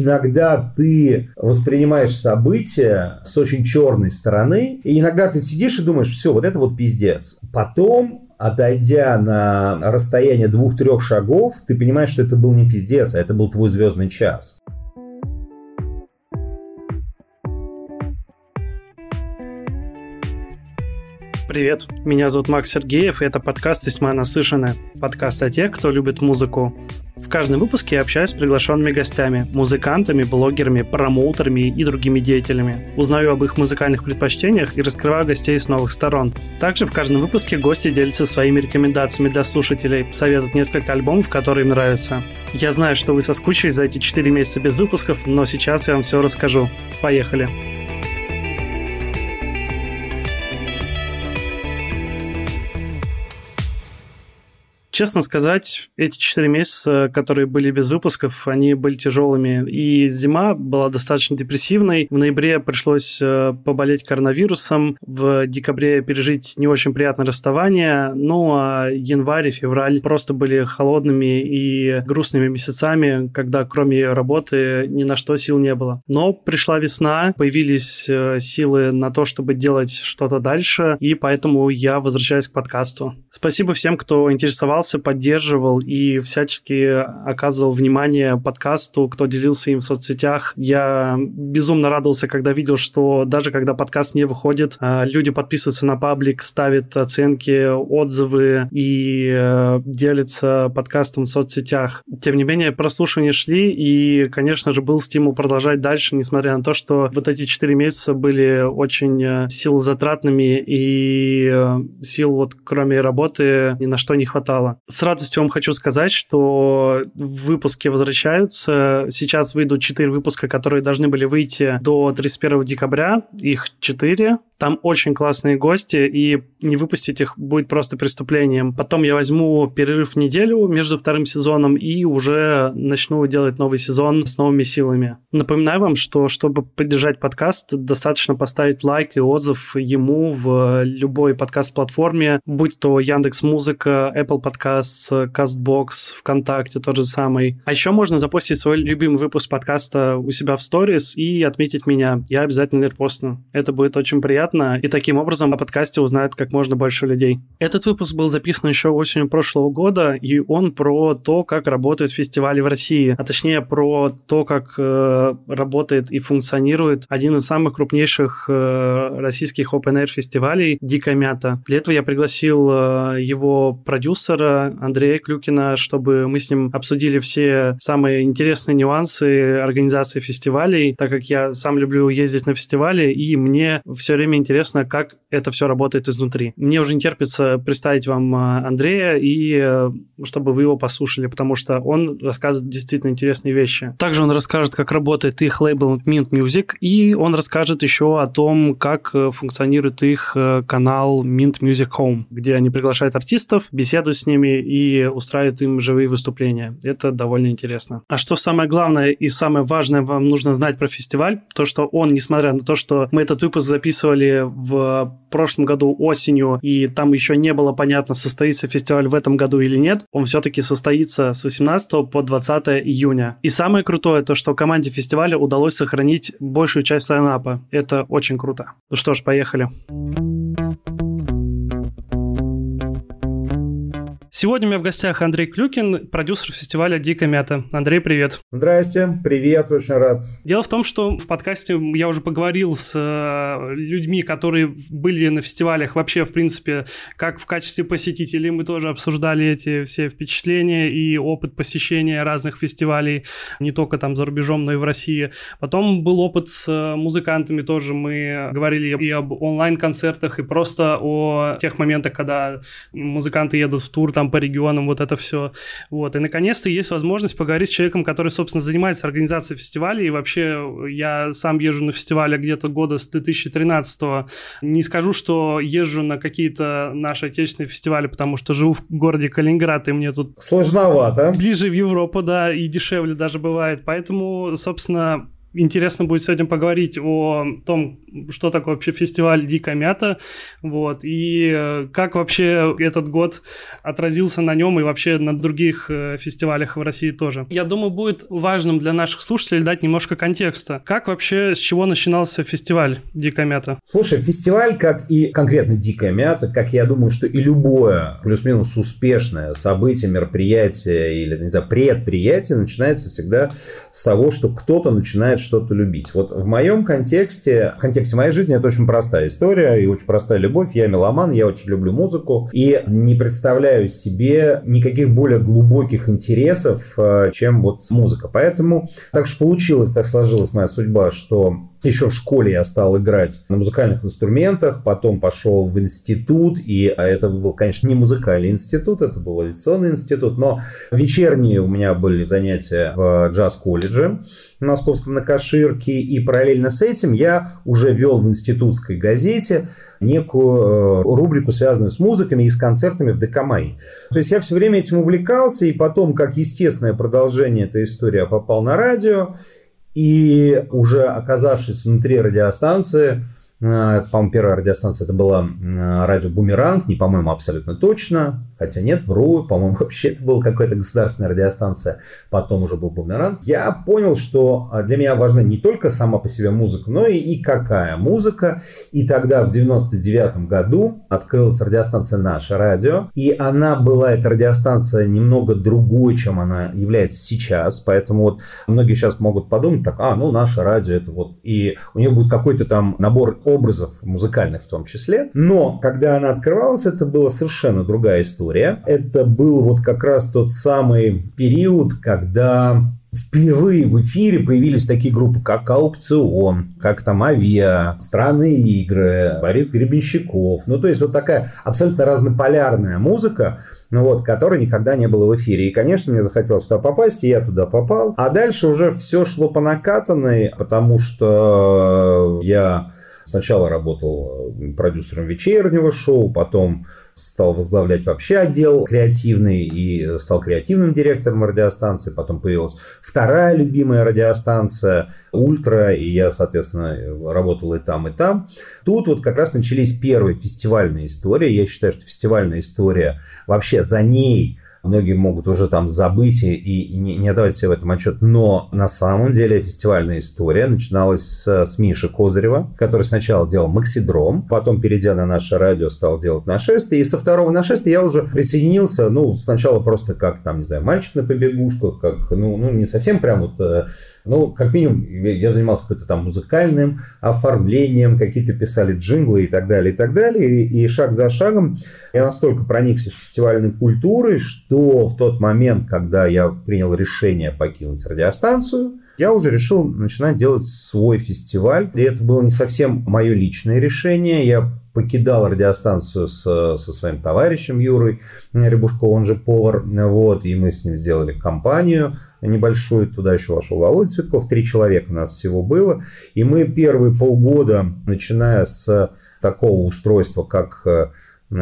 иногда ты воспринимаешь события с очень черной стороны, и иногда ты сидишь и думаешь, все, вот это вот пиздец. Потом отойдя на расстояние двух-трех шагов, ты понимаешь, что это был не пиздец, а это был твой звездный час. Привет, меня зовут Макс Сергеев, и это подкаст «Весьма наслышанная». Подкаст о тех, кто любит музыку. В каждом выпуске я общаюсь с приглашенными гостями, музыкантами, блогерами, промоутерами и другими деятелями. Узнаю об их музыкальных предпочтениях и раскрываю гостей с новых сторон. Также в каждом выпуске гости делятся своими рекомендациями для слушателей, советуют несколько альбомов, которые им нравятся. Я знаю, что вы соскучились за эти 4 месяца без выпусков, но сейчас я вам все расскажу. Поехали! Честно сказать, эти четыре месяца, которые были без выпусков, они были тяжелыми. И зима была достаточно депрессивной. В ноябре пришлось э, поболеть коронавирусом. В декабре пережить не очень приятное расставание. Ну, а январь и февраль просто были холодными и грустными месяцами, когда кроме работы ни на что сил не было. Но пришла весна, появились э, силы на то, чтобы делать что-то дальше, и поэтому я возвращаюсь к подкасту. Спасибо всем, кто интересовался общался, поддерживал и всячески оказывал внимание подкасту, кто делился им в соцсетях. Я безумно радовался, когда видел, что даже когда подкаст не выходит, а, люди подписываются на паблик, ставят оценки, отзывы и э, делятся подкастом в соцсетях. Тем не менее, прослушивания шли, и, конечно же, был стимул продолжать дальше, несмотря на то, что вот эти четыре месяца были очень э, силозатратными, и э, сил вот кроме работы ни на что не хватало. С радостью вам хочу сказать, что выпуски возвращаются. Сейчас выйдут 4 выпуска, которые должны были выйти до 31 декабря. Их 4. Там очень классные гости, и не выпустить их будет просто преступлением. Потом я возьму перерыв в неделю между вторым сезоном и уже начну делать новый сезон с новыми силами. Напоминаю вам, что чтобы поддержать подкаст, достаточно поставить лайк и отзыв ему в любой подкаст-платформе, будь то Яндекс Музыка, Apple Podcast, CastBox, ВКонтакте тот же самый. А еще можно запустить свой любимый выпуск подкаста у себя в сторис и отметить меня. Я обязательно репостну. Это будет очень приятно, и таким образом о подкасте узнает как можно больше людей. Этот выпуск был записан еще осенью прошлого года, и он про то, как работают фестивали в России, а точнее про то, как э, работает и функционирует один из самых крупнейших э, российских open-air фестивалей «Дикая мята». Для этого я пригласил э, его продюсера Андрея Клюкина, чтобы мы с ним обсудили все самые интересные нюансы организации фестивалей, так как я сам люблю ездить на фестивали, и мне все время интересно, как это все работает изнутри. Мне уже не терпится представить вам а, Андрея и э, чтобы вы его послушали, потому что он рассказывает действительно интересные вещи. Также он расскажет, как работает их лейбл Mint Music, и он расскажет еще о том, как э, функционирует их э, канал Mint Music Home, где они приглашают артистов, беседуют с ними и устраивают им живые выступления. Это довольно интересно. А что самое главное и самое важное вам нужно знать про фестиваль, то, что он, несмотря на то, что мы этот выпуск записывали в прошлом году осенью, и там еще не было понятно, состоится фестиваль в этом году или нет, он все-таки состоится с 18 по 20 июня. И самое крутое, то, что команде фестиваля удалось сохранить большую часть лайнапа. Это очень круто. Ну что ж, поехали. Сегодня у меня в гостях Андрей Клюкин, продюсер фестиваля «Дикая мята». Андрей, привет. Здрасте, привет, очень рад. Дело в том, что в подкасте я уже поговорил с э, людьми, которые были на фестивалях вообще, в принципе, как в качестве посетителей. Мы тоже обсуждали эти все впечатления и опыт посещения разных фестивалей, не только там за рубежом, но и в России. Потом был опыт с э, музыкантами тоже. Мы говорили и об онлайн-концертах, и просто о тех моментах, когда музыканты едут в тур, там там по регионам, вот это все. Вот. И наконец-то есть возможность поговорить с человеком, который, собственно, занимается организацией фестивалей. И вообще я сам езжу на фестивале где-то года с 2013 -го. Не скажу, что езжу на какие-то наши отечественные фестивали, потому что живу в городе Калининград, и мне тут... Сложновато. Ближе в Европу, да, и дешевле даже бывает. Поэтому, собственно, интересно будет сегодня поговорить о том, что такое вообще фестиваль «Дикая мята», вот, и э, как вообще этот год отразился на нем и вообще на других э, фестивалях в России тоже. Я думаю, будет важным для наших слушателей дать немножко контекста. Как вообще, с чего начинался фестиваль «Дикая мята»? Слушай, фестиваль, как и конкретно «Дикая мята», как я думаю, что и любое плюс-минус успешное событие, мероприятие или, не знаю, предприятие начинается всегда с того, что кто-то начинает что-то любить. Вот в моем контексте, в контексте моей жизни это очень простая история и очень простая любовь. Я меломан, я очень люблю музыку и не представляю себе никаких более глубоких интересов, э, чем вот музыка. Поэтому так что получилось, так сложилась моя судьба, что еще в школе я стал играть на музыкальных инструментах, потом пошел в институт, и а это был, конечно, не музыкальный институт, это был авиационный институт, но вечерние у меня были занятия в джаз-колледже в Московском на Каширке, и параллельно с этим я уже вел в институтской газете некую э, рубрику, связанную с музыками и с концертами в ДК МАИ. То есть я все время этим увлекался, и потом, как естественное продолжение этой истории, я попал на радио, и уже оказавшись внутри радиостанции, э, по-моему, первая радиостанция это была э, радио Бумеранг, не по-моему абсолютно точно, Хотя нет, вру, по-моему, вообще это была какая-то государственная радиостанция, потом уже был бумеранг. Я понял, что а, для меня важна не только сама по себе музыка, но и, и какая музыка. И тогда в 99 году открылась радиостанция «Наше радио». И она была, эта радиостанция, немного другой, чем она является сейчас. Поэтому вот многие сейчас могут подумать так, а, ну, «Наше радио» это вот... И у нее будет какой-то там набор образов музыкальных в том числе. Но когда она открывалась, это была совершенно другая история история. Это был вот как раз тот самый период, когда впервые в эфире появились такие группы, как «Аукцион», как там «Авиа», «Странные игры», Борис Гребенщиков. Ну, то есть вот такая абсолютно разнополярная музыка, ну вот, которой никогда не было в эфире. И, конечно, мне захотелось туда попасть, и я туда попал. А дальше уже все шло по накатанной, потому что я сначала работал продюсером вечернего шоу, потом стал возглавлять вообще отдел креативный и стал креативным директором радиостанции. Потом появилась вторая любимая радиостанция Ультра, и я, соответственно, работал и там, и там. Тут вот как раз начались первые фестивальные истории. Я считаю, что фестивальная история вообще за ней многие могут уже там забыть и, и не, не отдавать себе в этом отчет. Но на самом деле фестивальная история начиналась с, с Миши Козырева, который сначала делал Максидром, потом, перейдя на наше радио, стал делать нашествие. И со второго нашествия я уже присоединился, ну, сначала просто как, там, не знаю, мальчик на побегушках, как, ну, ну не совсем прям вот э, ну, как минимум, я занимался какой-то там музыкальным оформлением, какие-то писали джинглы и так далее, и так далее. И, и шаг за шагом я настолько проникся фестивальной культурой, что в тот момент, когда я принял решение покинуть радиостанцию, я уже решил начинать делать свой фестиваль. И это было не совсем мое личное решение. Я покидал радиостанцию с, со своим товарищем Юрой Рябушковым, он же повар, вот, и мы с ним сделали компанию небольшую, туда еще вошел Володя Цветков, три человека у нас всего было, и мы первые полгода, начиная с такого устройства, как э,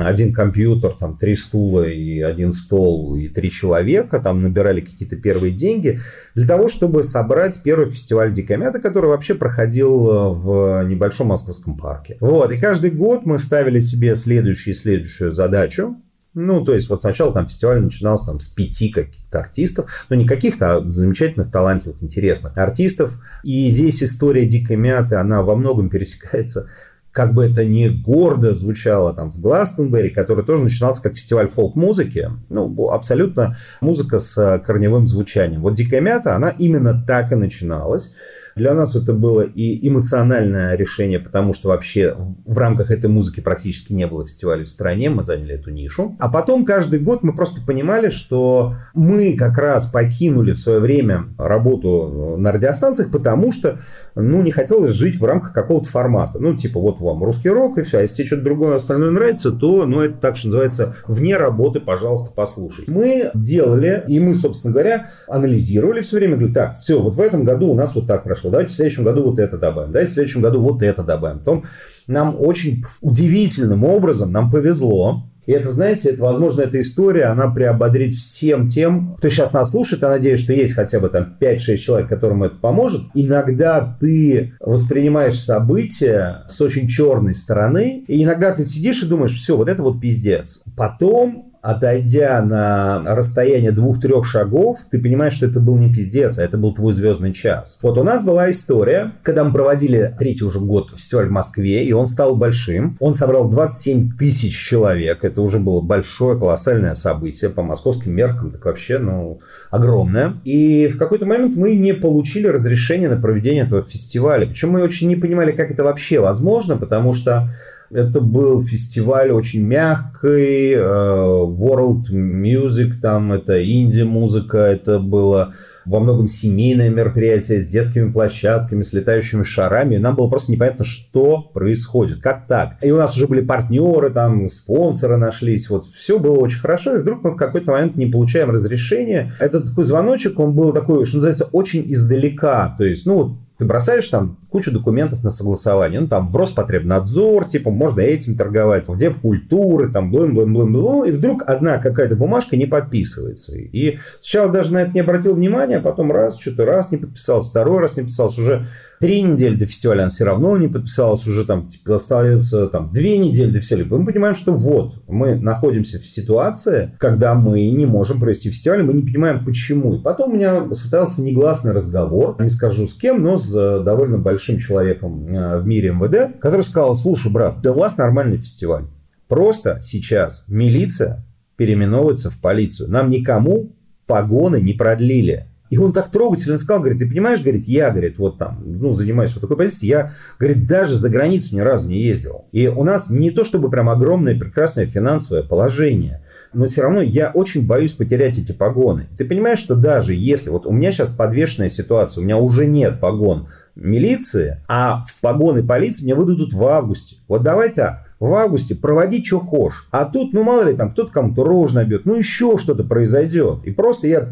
один компьютер, там три стула и один стол и три человека, там набирали какие-то первые деньги для того, чтобы собрать первый фестиваль Дикомята, который вообще проходил э, в небольшом московском парке. Вот, и каждый год мы ставили себе следующую и следующую задачу, ну, то есть, вот сначала там фестиваль начинался там, с пяти каких-то артистов, но не каких-то, а замечательных, талантливых, интересных артистов. И здесь история Дикой Мяты, она во многом пересекается как бы это ни гордо звучало там с Гластенберри, который тоже начинался как фестиваль фолк-музыки, ну, абсолютно музыка с корневым звучанием. Вот «Дикая мята», она именно так и начиналась. Для нас это было и эмоциональное решение, потому что вообще в рамках этой музыки практически не было фестивалей в стране, мы заняли эту нишу. А потом каждый год мы просто понимали, что мы как раз покинули в свое время работу на радиостанциях, потому что ну, не хотелось жить в рамках какого-то формата. Ну, типа, вот вам русский рок, и все. А если тебе что-то другое остальное нравится, то, ну, это так, что называется, вне работы, пожалуйста, послушай. Мы делали, и мы, собственно говоря, анализировали все время, говорили, так, все, вот в этом году у нас вот так прошло, давайте в следующем году вот это добавим, давайте в следующем году вот это добавим. Потом нам очень удивительным образом нам повезло, И это, знаете, это, возможно, эта история, она приободрит всем тем, кто сейчас нас слушает. Я надеюсь, что есть хотя бы там 5-6 человек, которым это поможет. Иногда ты воспринимаешь события с очень черной стороны, и иногда ты сидишь и думаешь, все, вот это вот пиздец. Потом отойдя на расстояние двух-трех шагов, ты понимаешь, что это был не пиздец, а это был твой звездный час. Вот у нас была история, когда мы проводили третий уже год фестиваль в Москве, и он стал большим. Он собрал 27 тысяч человек. Это уже было большое, колоссальное событие по московским меркам, так вообще, ну, огромное. И в какой-то момент мы не получили разрешения на проведение этого фестиваля. Причем мы очень не понимали, как это вообще возможно, потому что это был фестиваль очень мягкий, э, world music, там это инди-музыка, это было во многом семейное мероприятие с детскими площадками, с летающими шарами. Нам было просто непонятно, что происходит, как так. И у нас уже были партнеры, там спонсоры нашлись, вот все было очень хорошо. И вдруг мы в какой-то момент не получаем разрешения. Это такой звоночек, он был такой, что называется, очень издалека. То есть, ну, ты бросаешь там кучу документов на согласование. Ну, там в Роспотребнадзор, типа, можно этим торговать, в Депкультуры, там, блин, блин, блин, блин. И вдруг одна какая-то бумажка не подписывается. И сначала даже на это не обратил внимания, а потом раз, что-то раз не подписался, второй раз не подписался. Уже три недели до фестиваля она все равно не подписалась, уже там типа, остается там две недели до фестиваля. Мы понимаем, что вот, мы находимся в ситуации, когда мы не можем провести фестиваль, мы не понимаем почему. И потом у меня состоялся негласный разговор, не скажу с кем, но с э, довольно большим человеком э, в мире МВД, который сказал, слушай, брат, да у вас нормальный фестиваль. Просто сейчас милиция переименовывается в полицию. Нам никому погоны не продлили. И он так трогательно сказал, говорит, ты понимаешь, говорит, я, говорит, вот там, ну, занимаюсь вот такой позицией, я, говорит, даже за границу ни разу не ездил. И у нас не то чтобы прям огромное прекрасное финансовое положение, но все равно я очень боюсь потерять эти погоны. Ты понимаешь, что даже если, вот у меня сейчас подвешенная ситуация, у меня уже нет погон милиции, а в погоны полиции мне выдадут в августе. Вот давай так, в августе проводи, что хочешь. А тут, ну мало ли, там кто-то кому-то рожь набьет, ну еще что-то произойдет. И просто я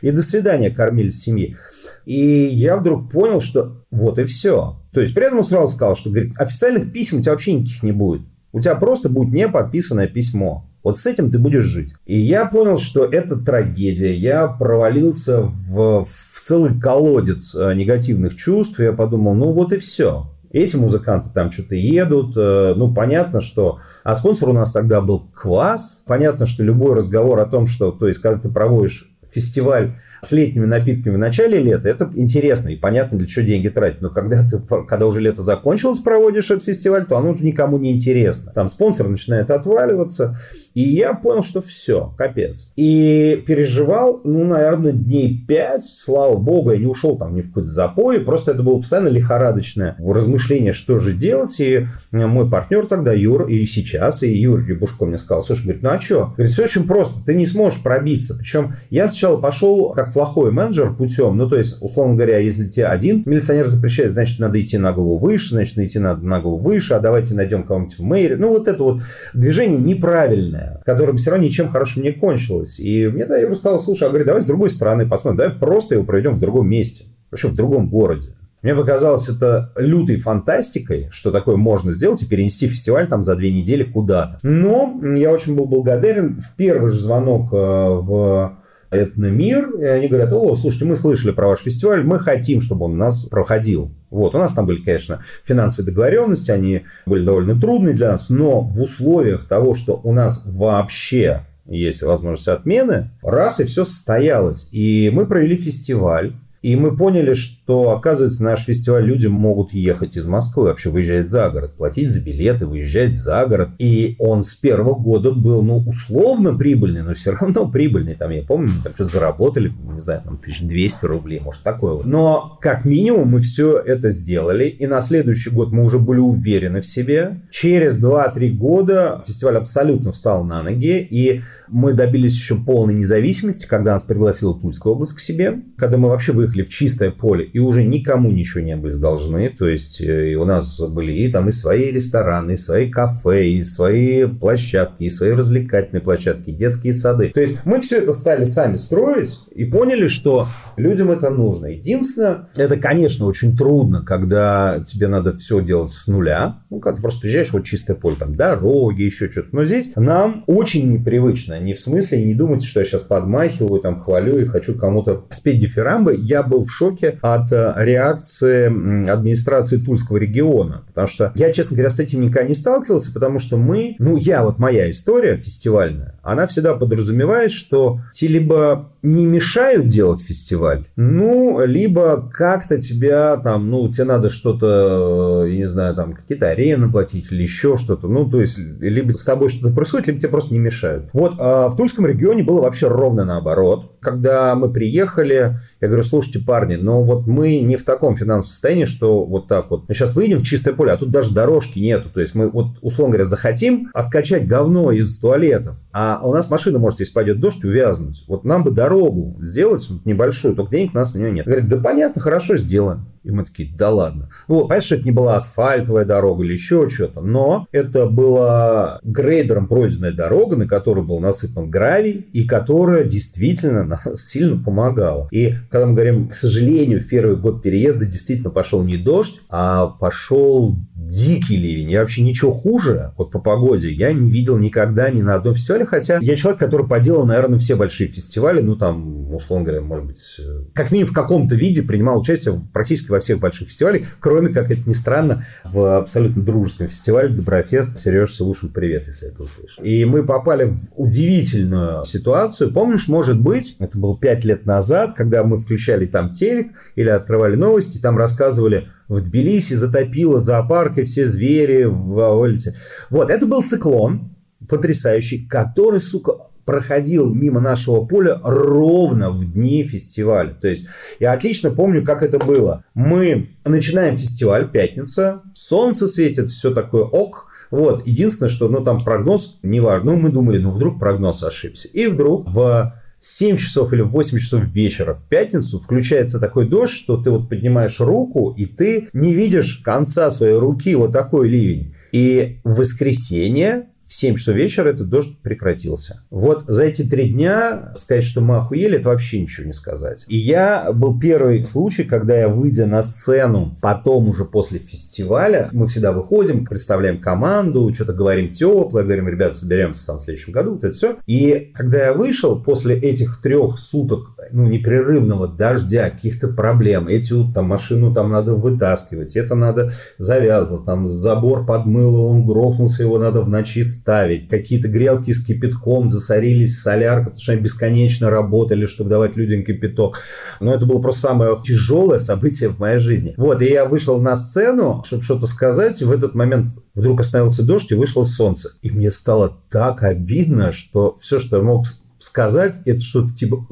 и до свидания кормили семьи. И я вдруг понял, что вот и все. То есть при этом сразу сказал, что говорит, официальных писем у тебя вообще никаких не будет. У тебя просто будет не подписанное письмо. Вот с этим ты будешь жить. И я понял, что это трагедия. Я провалился в, в целый колодец э, негативных чувств. Я подумал, ну вот и все. Эти музыканты там что-то едут. Э, ну, понятно, что... А спонсор у нас тогда был Квас. Понятно, что любой разговор о том, что... То есть, когда ты проводишь фестиваль с летними напитками в начале лета, это интересно и понятно, для чего деньги тратить. Но когда ты, когда уже лето закончилось, проводишь этот фестиваль, то оно уже никому не интересно. Там спонсор начинает отваливаться. И я понял, что все, капец. И переживал, ну, наверное, дней пять. Слава богу, я не ушел там ни в какой-то запой. Просто это было постоянно лихорадочное размышление, что же делать. И мой партнер тогда, Юр, и сейчас, и Юрий Рябушко мне сказал, слушай, говорит, ну а что? Говорит, все очень просто, ты не сможешь пробиться. Причем я сначала пошел как плохой менеджер путем, ну, то есть, условно говоря, если тебе один милиционер запрещает, значит, надо идти на голову выше, значит, идти надо на голову выше, а давайте найдем кого-нибудь в мэре. Ну, вот это вот движение неправильное длительная, которая все равно ничем хорошим не кончилась. И мне тогда Юра сказал, слушай, а говорит, давай с другой стороны посмотрим, давай просто его проведем в другом месте, вообще в другом городе. Мне показалось это лютой фантастикой, что такое можно сделать и перенести фестиваль там за две недели куда-то. Но я очень был благодарен. В первый же звонок э, в этномир, и они говорят, о, слушайте, мы слышали про ваш фестиваль, мы хотим, чтобы он у нас проходил. Вот, у нас там были, конечно, финансовые договоренности, они были довольно трудные для нас, но в условиях того, что у нас вообще есть возможность отмены, раз и все состоялось. И мы провели фестиваль, и мы поняли, что, оказывается, наш фестиваль люди могут ехать из Москвы, вообще выезжать за город, платить за билеты, выезжать за город. И он с первого года был, ну, условно прибыльный, но все равно прибыльный. Там, я помню, там что-то заработали, не знаю, там 1200 рублей, может, такое вот. Но, как минимум, мы все это сделали. И на следующий год мы уже были уверены в себе. Через 2-3 года фестиваль абсолютно встал на ноги. И Мы добились еще полной независимости, когда нас пригласила Тульская область к себе, когда мы вообще выехали в чистое поле и уже никому ничего не были должны. То есть э, у нас были и там и свои рестораны, и свои кафе, и свои площадки, и свои развлекательные площадки, и детские сады. То есть мы все это стали сами строить и поняли, что людям это нужно. Единственное, это, конечно, очень трудно, когда тебе надо все делать с нуля. Ну, когда ты просто приезжаешь, вот чистое поле, там дороги, еще что-то. Но здесь нам очень непривычно. Не в смысле, не думайте, что я сейчас подмахиваю, там, хвалю и хочу кому-то спеть дифирамбы. Я был в шоке от э, реакции администрации Тульского региона. Потому что я, честно говоря, с этим никогда не сталкивался, потому что мы, ну, я, вот моя история фестивальная, она всегда подразумевает, что те либо не мешают делать фестиваль, ну, либо как-то тебя там, ну, тебе надо что-то, я не знаю, там, какие-то арены платить или еще что-то, ну, то есть, либо с тобой что-то происходит, либо тебе просто не мешают. Вот а в Тульском регионе было вообще ровно наоборот. Когда мы приехали, я говорю, слушайте, парни, но вот мы не в таком финансовом состоянии, что вот так вот. Мы сейчас выйдем в чистое поле, а тут даже дорожки нету. То есть мы вот, условно говоря, захотим откачать говно из туалетов, а у нас машина может, если пойдет дождь, увязнуть. Вот нам бы дорогу сделать небольшую, только денег у нас на нее нет. Говорит, да понятно, хорошо, сделаем. И мы такие, да ладно. Ну, понятно, что это не была асфальтовая дорога или еще что-то, но это была грейдером пройденная дорога, на которой был насыпан гравий, и которая действительно сильно помогала. И когда мы говорим, к сожалению, в первый год переезда действительно пошел не дождь, а пошел дикий ливень. Я вообще ничего хуже вот по погоде я не видел никогда ни на одном фестивале, хотя я человек, который поделал, наверное, все большие фестивали, ну там, условно говоря, может быть, э, как минимум в каком-то виде принимал участие практически во всех больших фестивалях, кроме, как это ни странно, в абсолютно дружеском фестивале Доброфест. Сереж Силушин, привет, если это услышишь. И мы попали в удивительную ситуацию. Помнишь, может быть, это было пять лет назад, когда мы включали там телек или открывали новости, там рассказывали в Тбилиси затопило зоопарк и все звери в улице. Вот, это был циклон потрясающий, который, сука, проходил мимо нашего поля ровно в дни фестиваля. То есть я отлично помню, как это было. Мы начинаем фестиваль, пятница, солнце светит, все такое ок. Вот, единственное, что, ну, там прогноз, не важно. Ну, мы думали, ну, вдруг прогноз ошибся. И вдруг в 7 часов или в 8 часов вечера в пятницу включается такой дождь, что ты вот поднимаешь руку, и ты не видишь конца своей руки, вот такой ливень. И в воскресенье в 7 часов вечера этот дождь прекратился. Вот за эти три дня сказать, что мы охуели, это вообще ничего не сказать. И я был первый случай, когда я, выйдя на сцену, потом уже после фестиваля, мы всегда выходим, представляем команду, что-то говорим теплое, говорим, ребята, соберемся там в следующем году, вот это все. И когда я вышел после этих трех суток ну, непрерывного дождя, каких-то проблем, эти вот там машину там надо вытаскивать, это надо завязывать, там забор подмыло, он грохнулся, его надо в ночи ставить, какие-то грелки с кипятком засорились, солярка, потому что они бесконечно работали, чтобы давать людям кипяток. Но это было просто самое тяжелое событие в моей жизни. Вот, и я вышел на сцену, чтобы что-то сказать, и в этот момент вдруг остановился дождь и вышло солнце. И мне стало так обидно, что все, что я мог сказать, это что-то типа...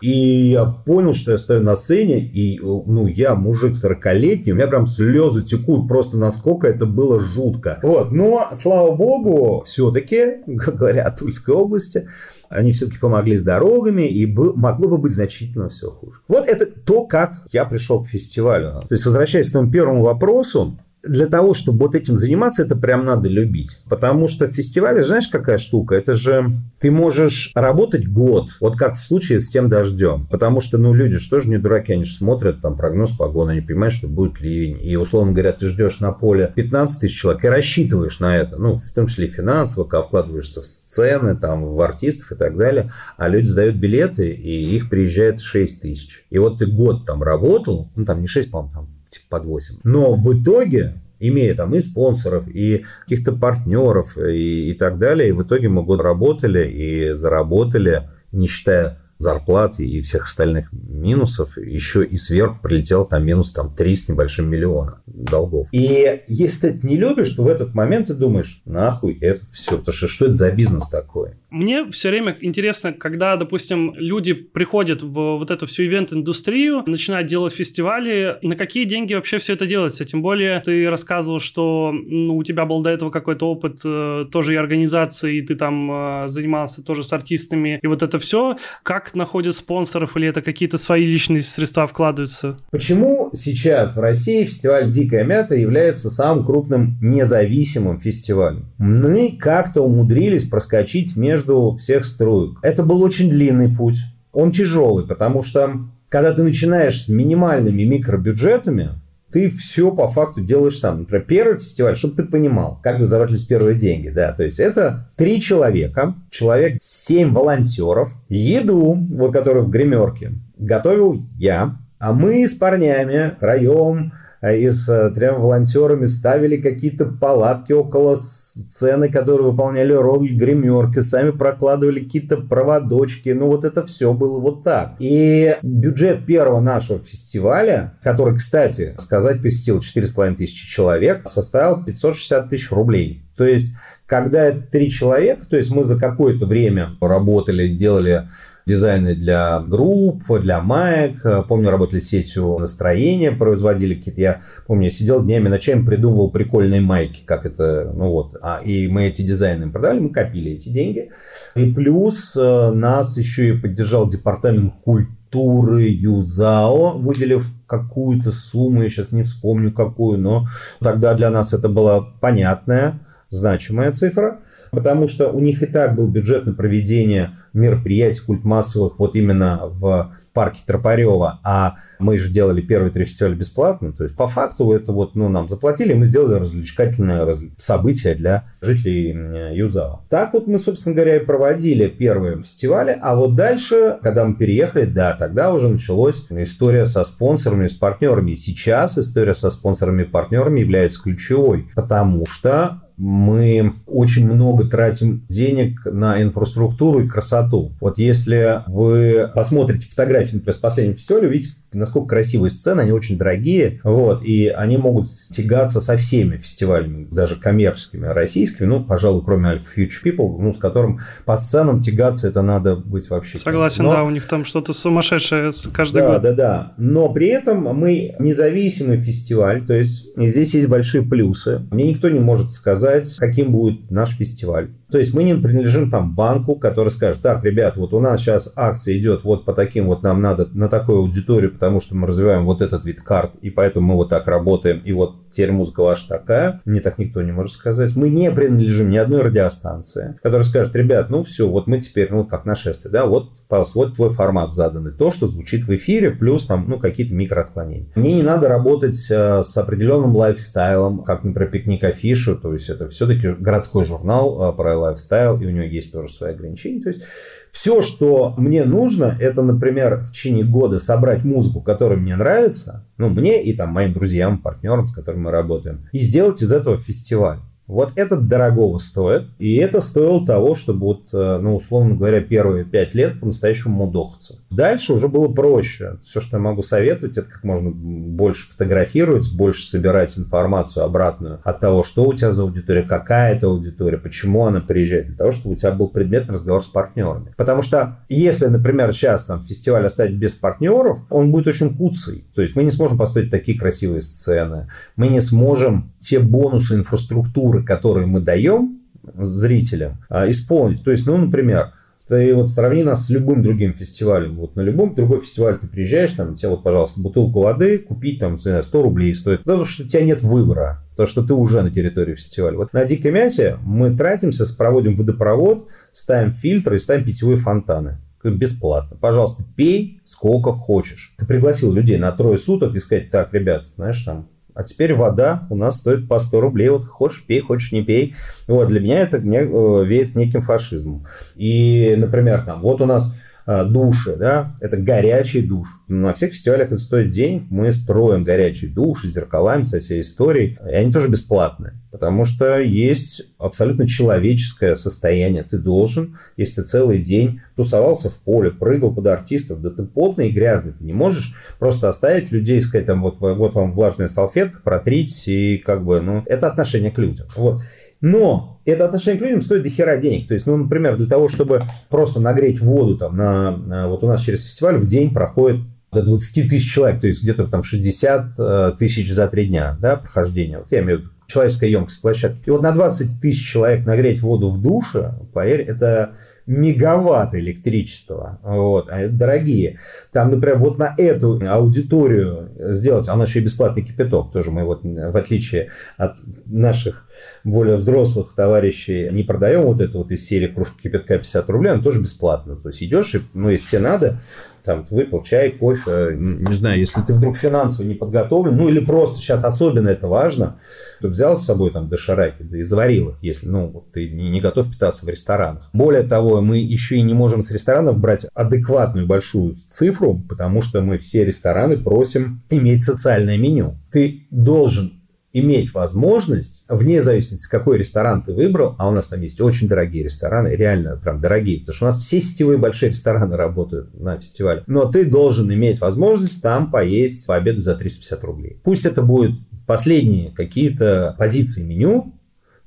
И я понял, что я стою на сцене, и, ну, я мужик 40-летний, у меня прям слезы текут просто насколько это было жутко. Вот, но, слава богу, все-таки, говоря о Тульской области, они все-таки помогли с дорогами, и был, могло бы быть значительно все хуже. Вот это то, как я пришел к фестивалю. То есть, возвращаясь к тому первому вопросу, для того, чтобы вот этим заниматься, это прям надо любить. Потому что в фестивале, знаешь, какая штука? Это же ты можешь работать год, вот как в случае с тем дождем. Потому что, ну, люди же не дураки, они же смотрят там прогноз погоды, они понимают, что будет ливень. И, условно говоря, ты ждешь на поле 15 тысяч человек и рассчитываешь на это. Ну, в том числе финансово, когда вкладываешься в сцены, там, в артистов и так далее. А люди сдают билеты, и их приезжает 6 тысяч. И вот ты год там работал, ну, там не 6, по-моему, там типа под 8. Но в итоге имея там и спонсоров, и каких-то партнеров, и, и так далее, и в итоге мы год работали и заработали, не считая зарплаты и всех остальных минусов, еще и сверху прилетел там минус там 3 с небольшим миллиона долгов. И если ты это не любишь, то в этот момент ты думаешь, нахуй это все, потому что что это за бизнес такой? Мне все время интересно, когда, допустим, люди приходят в вот эту всю ивент-индустрию, начинают делать фестивали, на какие деньги вообще все это делается? Тем более ты рассказывал, что ну, у тебя был до этого какой-то опыт э, тоже и организации, и ты там э, занимался тоже с артистами, и вот это все. Как находят спонсоров, или это какие-то свои личные средства вкладываются? Почему сейчас в России фестиваль «Дикая мята» является самым крупным независимым фестивалем? Мы как-то умудрились проскочить между между всех струек. Это был очень длинный путь. Он тяжелый, потому что когда ты начинаешь с минимальными микробюджетами, ты все по факту делаешь сам. Например, первый фестиваль, чтобы ты понимал, как вызывались первые деньги. Да, то есть это три человека, человек, семь волонтеров, еду, вот которую в гримерке, готовил я, а мы с парнями троем и с э, тремя волонтерами ставили какие-то палатки около сцены, которые выполняли роль гримерки, сами прокладывали какие-то проводочки. Ну, вот это все было вот так. И бюджет первого нашего фестиваля, который, кстати, сказать, посетил 4,5 тысячи человек, составил 560 тысяч рублей. То есть, когда три человека, то есть мы за какое-то время работали, делали дизайны для групп, для маек. Помню, работали с сетью настроения, производили какие-то. Я помню, я сидел днями, ночами придумывал прикольные майки, как это, ну вот. А, и мы эти дизайны продавали, мы копили эти деньги. И плюс э, нас еще и поддержал департамент культуры ЮЗАО, выделив какую-то сумму, я сейчас не вспомню какую, но тогда для нас это была понятная, значимая цифра потому что у них и так был бюджет на проведение мероприятий культ массовых вот именно в парке Тропарева, а мы же делали первые три фестиваля бесплатно, то есть по факту это вот, ну, нам заплатили, мы сделали развлекательное событие для жителей Юзава. Так вот мы, собственно говоря, и проводили первые фестивали, а вот дальше, когда мы переехали, да, тогда уже началась история со спонсорами, с партнерами. Сейчас история со спонсорами и партнерами является ключевой, потому что мы очень много тратим денег на инфраструктуру и красоту. Вот если вы посмотрите фотографии, например, с последнего фестиваля, увидите, насколько красивые сцены, они очень дорогие, вот, и они могут тягаться со всеми фестивалями, даже коммерческими, российскими, ну, пожалуй, кроме Alpha Future People, ну, с которым по сценам тягаться это надо быть вообще. Согласен, Но... да, у них там что-то сумасшедшее каждый да, год. Да, да, да. Но при этом мы независимый фестиваль, то есть здесь есть большие плюсы. Мне никто не может сказать, сказать, каким будет наш фестиваль. То есть мы не принадлежим там банку, который скажет, так, ребят, вот у нас сейчас акция идет вот по таким вот, нам надо на такую аудиторию, потому что мы развиваем вот этот вид карт, и поэтому мы вот так работаем, и вот теперь музыка ваша такая. Мне так никто не может сказать. Мы не принадлежим ни одной радиостанции, которая скажет, ребят, ну все, вот мы теперь, ну как нашествие, да, вот, пожалуйста, вот твой формат заданный. То, что звучит в эфире, плюс там, ну, какие-то микроотклонения. Мне не надо работать э, с определенным лайфстайлом, как, например, пикник афишу, то есть это все-таки городской журнал э, про лайфстайл, и у него есть тоже свои ограничения. То есть все, что мне нужно, это, например, в течение года собрать музыку, которая мне нравится, ну, мне и там моим друзьям, партнерам, с которыми мы работаем, и сделать из этого фестиваль. Вот это дорогого стоит, и это стоило того, чтобы вот, э, ну, условно говоря, первые пять лет по-настоящему мудохаться. Дальше уже было проще. Все, что я могу советовать, это как можно больше фотографировать, больше собирать информацию обратную от того, что у тебя за аудитория, какая это аудитория, почему она приезжает, для того, чтобы у тебя был предметный разговор с партнерами. Потому что если, например, сейчас там фестиваль оставить без партнеров, он будет очень куцый. То есть мы не сможем построить такие красивые сцены, мы не сможем те бонусы инфраструктуры, культуры, которые мы даем зрителям, а, исполнить. То есть, ну, например, ты вот сравни нас с любым другим фестивалем. Вот на любом другой фестиваль ты приезжаешь, там, тебе вот, пожалуйста, бутылку воды купить, там, 100 рублей стоит. Потому что у тебя нет выбора. То, что ты уже на территории фестиваля. Вот на Дикой Мясе мы тратимся, проводим водопровод, ставим фильтры и ставим питьевые фонтаны бесплатно. Пожалуйста, пей сколько хочешь. Ты пригласил людей на трое суток и сказать, так, ребят, знаешь, там, а теперь вода у нас стоит по 100 рублей. Вот хочешь пей, хочешь не пей. Вот для меня это мне э, веет неким фашизмом. И, например, там, вот у нас души, да, это горячий душ. На всех фестивалях это стоит денег, мы строим горячий душ зеркалами, со всей историей, и они тоже бесплатные. Потому что есть абсолютно человеческое состояние. Ты должен, если ты целый день тусовался в поле, прыгал под артистов, да ты потный и грязный. Ты не можешь просто оставить людей и сказать, там, вот, вот вам влажная салфетка, протрите, и как бы, ну, это отношение к людям. Вот. Но это отношение к людям стоит до хера денег. То есть, ну, например, для того, чтобы просто нагреть воду там на, вот у нас через фестиваль в день проходит до 20 тысяч человек, то есть где-то там 60 э, тысяч за три дня, да, прохождения. Вот я имею в виду человеческая емкость площадки. И вот на 20 тысяч человек нагреть воду в душе, поверь, это мегаватт электричества. Вот, а дорогие. Там, например, вот на эту аудиторию сделать, а у нас еще и бесплатный кипяток, тоже мы вот, в отличие от наших более взрослых товарищей, не продаем вот это вот из серии кружка кипятка 50 рублей, она тоже бесплатно. То есть идешь, и, ну, если тебе надо, там, выпил чай, кофе, не знаю, если ты вдруг финансово не подготовлен, ну, или просто сейчас особенно это важно, то взял с собой там дошираки, да и заварил их, если, ну, вот ты не, не готов питаться в ресторанах. Более того, мы еще и не можем с ресторанов брать адекватную большую цифру, потому что мы все рестораны просим иметь социальное меню. Ты должен иметь возможность, вне зависимости, какой ресторан ты выбрал, а у нас там есть очень дорогие рестораны, реально прям дорогие, потому что у нас все сетевые большие рестораны работают на фестивале, но ты должен иметь возможность там поесть, пообедать за 350 рублей. Пусть это будут последние какие-то позиции меню,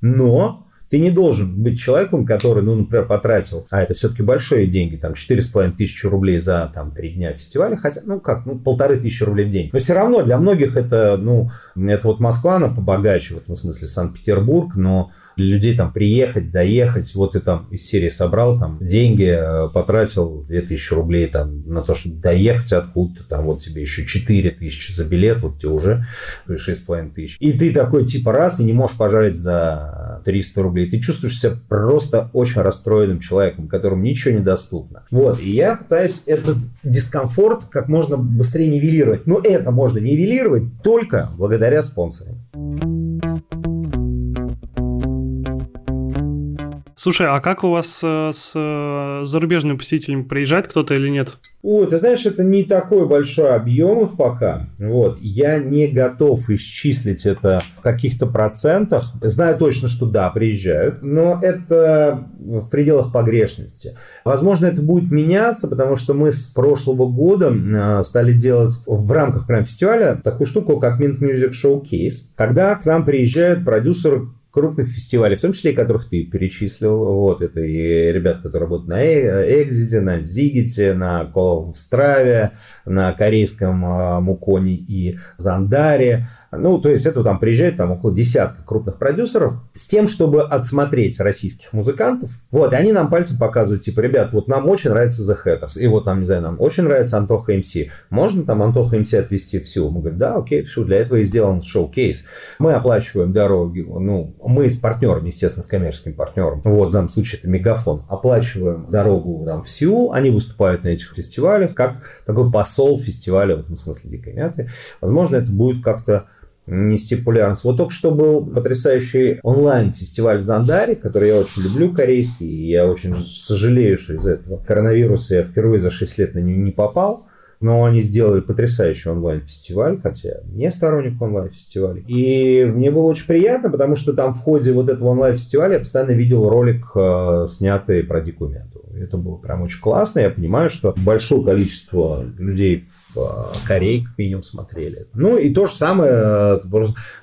но ты не должен быть человеком, который, ну, например, потратил, а это все-таки большие деньги, там, 4,5 тысячи рублей за, там, три дня фестиваля, хотя, ну, как, ну, полторы тысячи рублей в день. Но все равно для многих это, ну, это вот Москва, она побогаче, в этом смысле Санкт-Петербург, но для людей там приехать, доехать, вот ты там из серии собрал там деньги, э, потратил 2000 рублей там на то, чтобы доехать откуда-то, там вот тебе еще 4000 за билет, вот тебе уже 6,5 тысяч. И ты такой типа раз и не можешь пожарить за 300 рублей. Ты чувствуешь себя просто очень расстроенным человеком, которому ничего не доступно. Вот, и я пытаюсь этот дискомфорт как можно быстрее нивелировать. Но это можно нивелировать только благодаря спонсорам. Слушай, а как у вас э, с э, зарубежными посетителями приезжает кто-то или нет? О, ты знаешь, это не такой большой объем их пока. Вот. Я не готов исчислить это в каких-то процентах. Знаю точно, что да, приезжают, но это в пределах погрешности. Возможно, это будет меняться, потому что мы с прошлого года э, стали делать в рамках прям фестиваля такую штуку, как Mint Music Showcase, когда к нам приезжают продюсеры крупных фестивалей, в том числе и которых ты перечислил. Вот, это и ребята, которые работают на э, Экзите, на Зигите, на Call of Stravia, на корейском а, Муконе и Зандаре. Ну, то есть это там приезжает там около десятка крупных продюсеров с тем, чтобы отсмотреть российских музыкантов. Вот, и они нам пальцем показывают, типа, ребят, вот нам очень нравится The Hatters, и вот нам, не знаю, нам очень нравится Антоха МС. Можно там Антоха МС отвезти в Сеул? Мы говорим, да, окей, все, для этого и сделан шоу-кейс. Мы оплачиваем дороги, ну, мы с партнером, естественно, с коммерческим партнером, вот, в данном случае это Мегафон, оплачиваем дорогу там в Сеул, они выступают на этих фестивалях, как такой посол фестиваля, в этом смысле Дикой Мяты. Возможно, это будет как-то нести популярность. Вот только что был потрясающий онлайн-фестиваль Зандари, который я очень люблю, корейский, и я очень сожалею, что из-за этого коронавируса я впервые за 6 лет на него не попал. Но они сделали потрясающий онлайн-фестиваль, хотя не сторонник онлайн-фестивалей. И мне было очень приятно, потому что там в ходе вот этого онлайн-фестиваля я постоянно видел ролик, э, снятый про дикую. Это было прям очень классно. Я понимаю, что большое количество людей в Корее, как минимум, смотрели. Ну, и то же самое, э,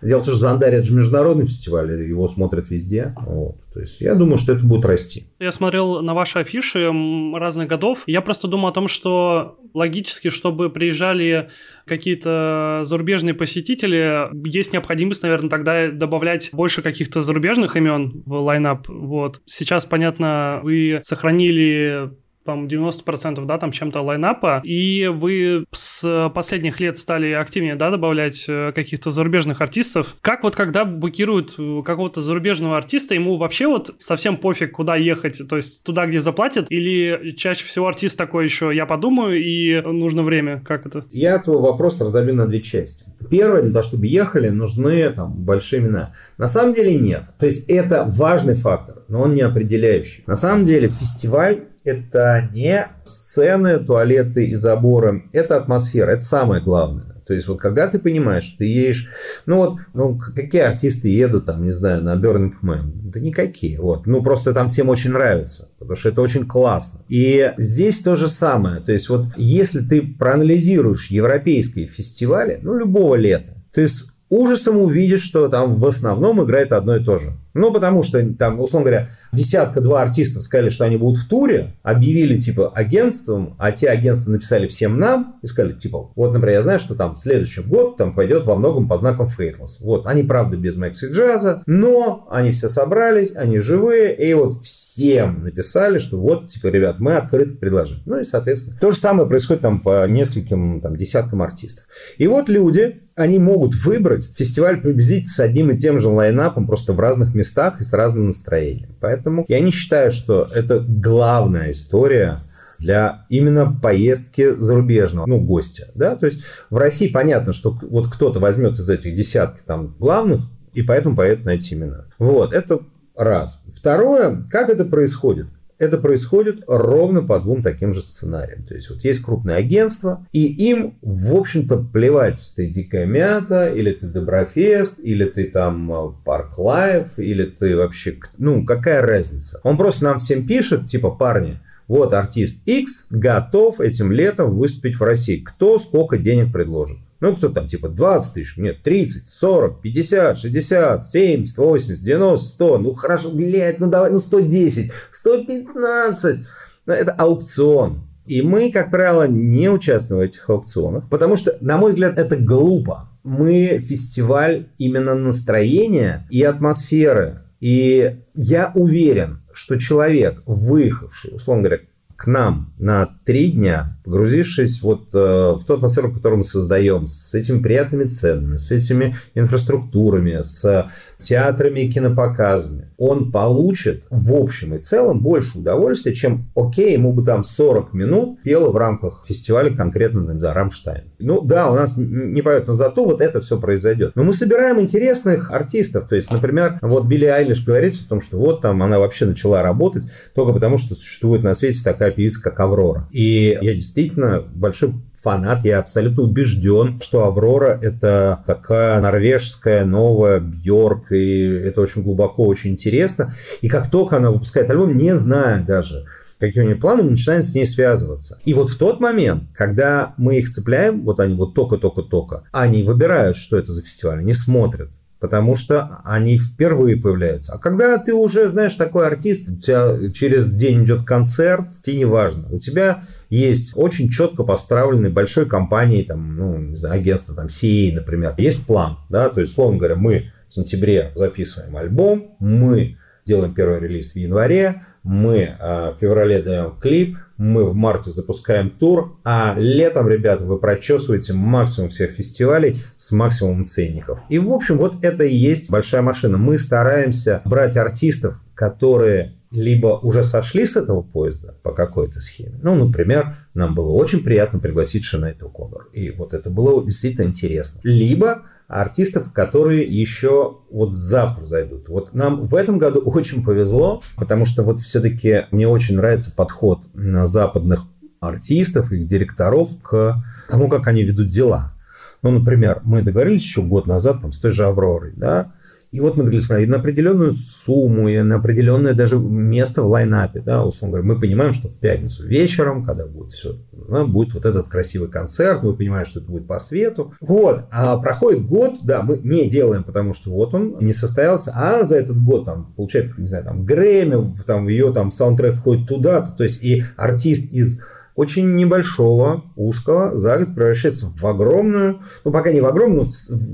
дело в том, что Зандари это же международный фестиваль, его смотрят везде. Вот. То есть я думаю, что это будет расти. Я смотрел на ваши афиши разных годов. Я просто думал о том, что логически, чтобы приезжали какие-то зарубежные посетители, есть необходимость, наверное, тогда добавлять больше каких-то зарубежных имен в лайнап. Вот. Сейчас, понятно, вы сохранили там 90% да, там чем-то лайнапа, и вы с последних лет стали активнее, да, добавлять э, каких-то зарубежных артистов. Как вот когда букируют э, какого-то зарубежного артиста, ему вообще вот совсем пофиг, куда ехать, то есть туда, где заплатят, или чаще всего артист такой еще, я подумаю, и нужно время, как это? Я твой вопрос разобью на две части. Первое, для того, чтобы ехали, нужны там большие имена. На самом деле нет. То есть это важный фактор, но он не определяющий. На самом деле фестиваль это не сцены, туалеты и заборы, это атмосфера, это самое главное. То есть вот когда ты понимаешь, что ты едешь, ну вот, ну какие артисты едут там, не знаю, на Burning Man? Да никакие, вот. Ну просто там всем очень нравится, потому что это очень классно. И здесь то же самое. То есть вот если ты проанализируешь европейские фестивали, ну любого лета, ты с ужасом увидишь, что там в основном играет одно и то же. Ну, потому что там, условно говоря, десятка-два артистов сказали, что они будут в туре, объявили, типа, агентством, а те агентства написали всем нам и сказали, типа, вот, например, я знаю, что там в следующем год там пойдет во многом по знакам Фейтлес. Вот, они, правда, без Макси Джаза, но они все собрались, они живые, и вот всем написали, что вот, типа, ребят, мы открыты к предложению. Ну и, соответственно, то же самое происходит там по нескольким там, десяткам артистов. И вот люди, они могут выбрать фестиваль приблизительно с одним и тем же лайнапом, просто в разных местах и с разным настроением. Поэтому я не считаю, что это главная история для именно поездки зарубежного, ну, гостя, да, то есть в России понятно, что вот кто-то возьмет из этих десятки там главных и поэтому поедет на эти имена. Вот, это раз. Второе, как это происходит? Это происходит ровно по двум таким же сценариям. То есть вот есть крупное агентство, и им, в общем-то, плевать, ты Дикая Мята, или ты Доброфест, или ты там Парк э, Live, или ты вообще... Ну, какая разница? Он просто нам всем пишет, типа, парни, вот артист X готов этим летом выступить в России. Кто сколько денег предложит? Ну, кто там, типа 20 тысяч, нет, 30, 40, 50, 60, 70, 80, 90, 100. Ну, хорошо, блядь, ну давай, ну 110, 115. Ну, это аукцион. И мы, как правило, не участвуем в этих аукционах, потому что, на мой взгляд, это глупо. Мы фестиваль именно настроения и атмосферы. И я уверен, что человек, выехавший, условно говоря, к нам на три дня, погрузившись вот э, в ту атмосферу, которую мы создаем, с этими приятными ценами, с этими инфраструктурами, с театрами и кинопоказами, он получит в общем и целом больше удовольствия, чем, окей, ему бы там 40 минут пело в рамках фестиваля конкретно, за Рамштайн. Ну да, у нас не поет, но зато вот это все произойдет. Но мы собираем интересных артистов, то есть, например, вот Билли Айлиш говорит о том, что вот там она вообще начала работать только потому, что существует на свете такая певица, как Аврора. И я действительно большой фанат, я абсолютно убежден, что Аврора это такая норвежская новая Бьорк, и это очень глубоко, очень интересно. И как только она выпускает альбом, не зная даже, какие у нее планы, мы начинаем с ней связываться. И вот в тот момент, когда мы их цепляем, вот они вот только-только-только, они выбирают, что это за фестиваль, они смотрят потому что они впервые появляются. А когда ты уже, знаешь, такой артист, у тебя через день идет концерт, тебе не важно. У тебя есть очень четко поставленный большой компании, там, ну, не знаю, агентство, там, CA, например, есть план, да, то есть, словно говоря, мы в сентябре записываем альбом, мы делаем первый релиз в январе, мы а, в феврале даем клип, мы в марте запускаем тур, а летом, ребята, вы прочесываете максимум всех фестивалей с максимумом ценников. И, в общем, вот это и есть большая машина. Мы стараемся брать артистов, которые либо уже сошли с этого поезда по какой-то схеме. Ну, например, нам было очень приятно пригласить Шинейт Коннор. И вот это было действительно интересно. Либо артистов, которые еще вот завтра зайдут. Вот нам в этом году очень повезло, потому что вот все-таки мне очень нравится подход западных артистов и директоров к тому, как они ведут дела. Ну, например, мы договорились еще год назад там, с той же Авророй, да, и вот мы договорились на определенную сумму и на определенное даже место в лайнапе, да, условно говоря. Мы понимаем, что в пятницу вечером, когда будет все, да, будет вот этот красивый концерт, мы понимаем, что это будет по свету. Вот, а проходит год, да, мы не делаем, потому что вот он не состоялся, а за этот год там получает, не знаю, там Грэмми, там ее там саундтрек входит туда, то есть и артист из очень небольшого, узкого, за год превращается в огромную, ну пока не в огромную, в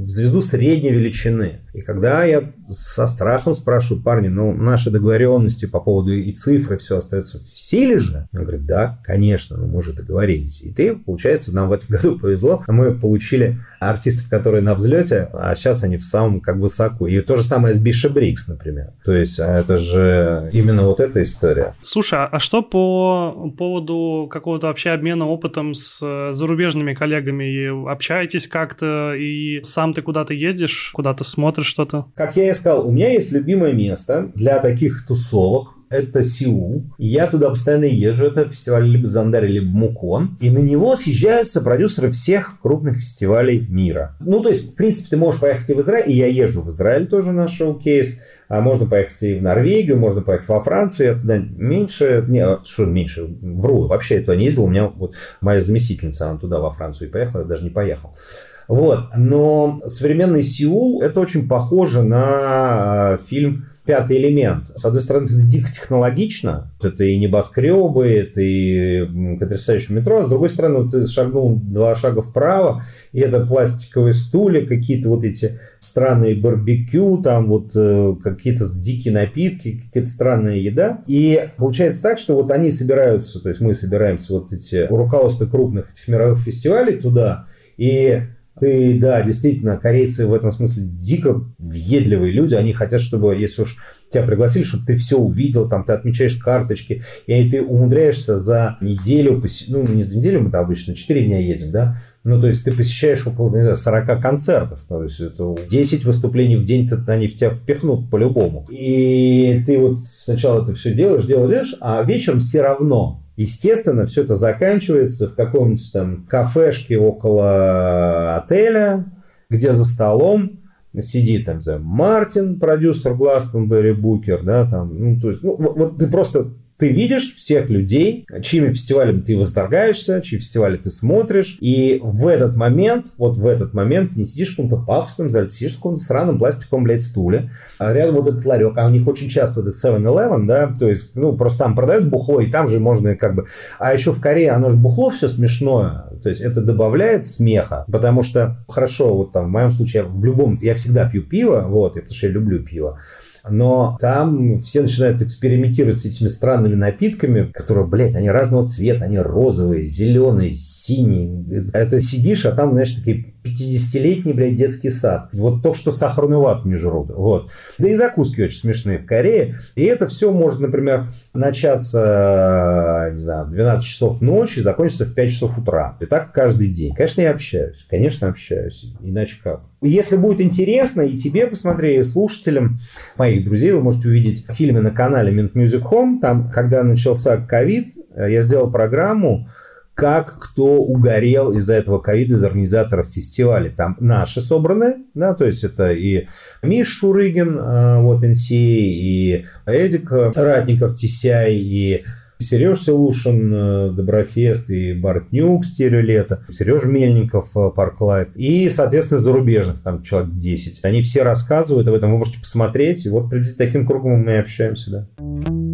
звезду средней величины. И когда я со страхом спрашиваю, парни, ну наши договоренности по поводу и цифры, все остается в силе же? Он говорит, да, конечно, ну мы же договорились. И ты, получается, нам в этом году повезло, мы получили артистов, которые на взлете, а сейчас они в самом как высоко. И то же самое с Биша Брикс, например. То есть а это же именно вот эта история. Слушай, а что по поводу какого-то вообще обмена опытом с э, зарубежными коллегами? Общаетесь как-то и сам ты куда-то ездишь, куда-то смотришь? что-то? Как я и сказал, у меня есть любимое место для таких тусовок. Это Сеул. Я туда постоянно езжу. Это фестиваль либо Зандари, либо Мукон. И на него съезжаются продюсеры всех крупных фестивалей мира. Ну, то есть, в принципе, ты можешь поехать и в Израиль. И я езжу в Израиль тоже на шоу-кейс. А можно поехать и в Норвегию, можно поехать во Францию. Я туда меньше... Не, а, что меньше? Вру. Вообще я туда не ездил. У меня вот моя заместительница, она туда во Францию поехала. Я даже не поехал. Вот. Но современный Сеул это очень похоже на э, фильм пятый элемент. С одной стороны, это дико технологично. Это и небоскребы, это и потрясающее метро. А с другой стороны, ты шагнул два шага вправо, и это пластиковые стулья, какие-то вот эти странные барбекю, там вот э, какие-то дикие напитки, какая-то странная еда. И получается так, что вот они собираются, то есть мы собираемся вот эти руководства крупных этих мировых фестивалей туда, и ты, да, действительно, корейцы в этом смысле дико въедливые люди. Они хотят, чтобы, если уж тебя пригласили, чтобы ты все увидел, там ты отмечаешь карточки, и ты умудряешься за неделю, ну, не за неделю мы-то обычно, 4 дня едем, да, ну, то есть ты посещаешь около, не знаю, 40 концертов. То есть это 10 выступлений в день они в тебя впихнут по-любому. И ты вот сначала это все делаешь, делаешь, делаешь, а вечером все равно Естественно, все это заканчивается в каком-нибудь там кафешке около отеля, где за столом сидит там, за Мартин, продюсер Гластонберри Букер, да, там, ну, то есть, ну, вот ты просто ты видишь всех людей, чьими фестивалями ты восторгаешься, чьи фестивали ты смотришь, и в этот момент, вот в этот момент ты не сидишь в каком-то пафосном зале, сидишь в каком-то сраном пластиковом, блядь, стуле, а рядом вот этот ларек, а у них очень часто вот этот 7-Eleven, да, то есть, ну, просто там продают бухло, и там же можно как бы... А еще в Корее оно же бухло все смешное, то есть это добавляет смеха, потому что, хорошо, вот там в моем случае, я в любом, я всегда пью пиво, вот, потому что я люблю пиво, но там все начинают экспериментировать с этими странными напитками, которые, блядь, они разного цвета, они розовые, зеленые, синие. Это сидишь, а там, знаешь, такие 50-летний, блядь, детский сад. Вот только что сахарную вату не жрут. Вот. Да и закуски очень смешные в Корее. И это все может, например, начаться, не знаю, в 12 часов ночи и закончиться в 5 часов утра. И так каждый день. Конечно, я общаюсь. Конечно, общаюсь. Иначе как? Если будет интересно и тебе посмотри, и слушателям моих друзей, вы можете увидеть фильмы на канале Mint Music Home. Там, когда начался ковид, я сделал программу как кто угорел из-за этого ковида из организаторов фестиваля. Там наши собраны, да, то есть это и Миш Шурыгин, э, вот НС, и Эдик Ратников, TCI, и Сереж Селушин, э, Доброфест и Бартнюк, Стереолето, Сереж Мельников, э, Парклайф и, соответственно, зарубежных, там человек 10. Они все рассказывают об этом, вы можете посмотреть. И вот приблизительно таким кругом мы общаемся, да.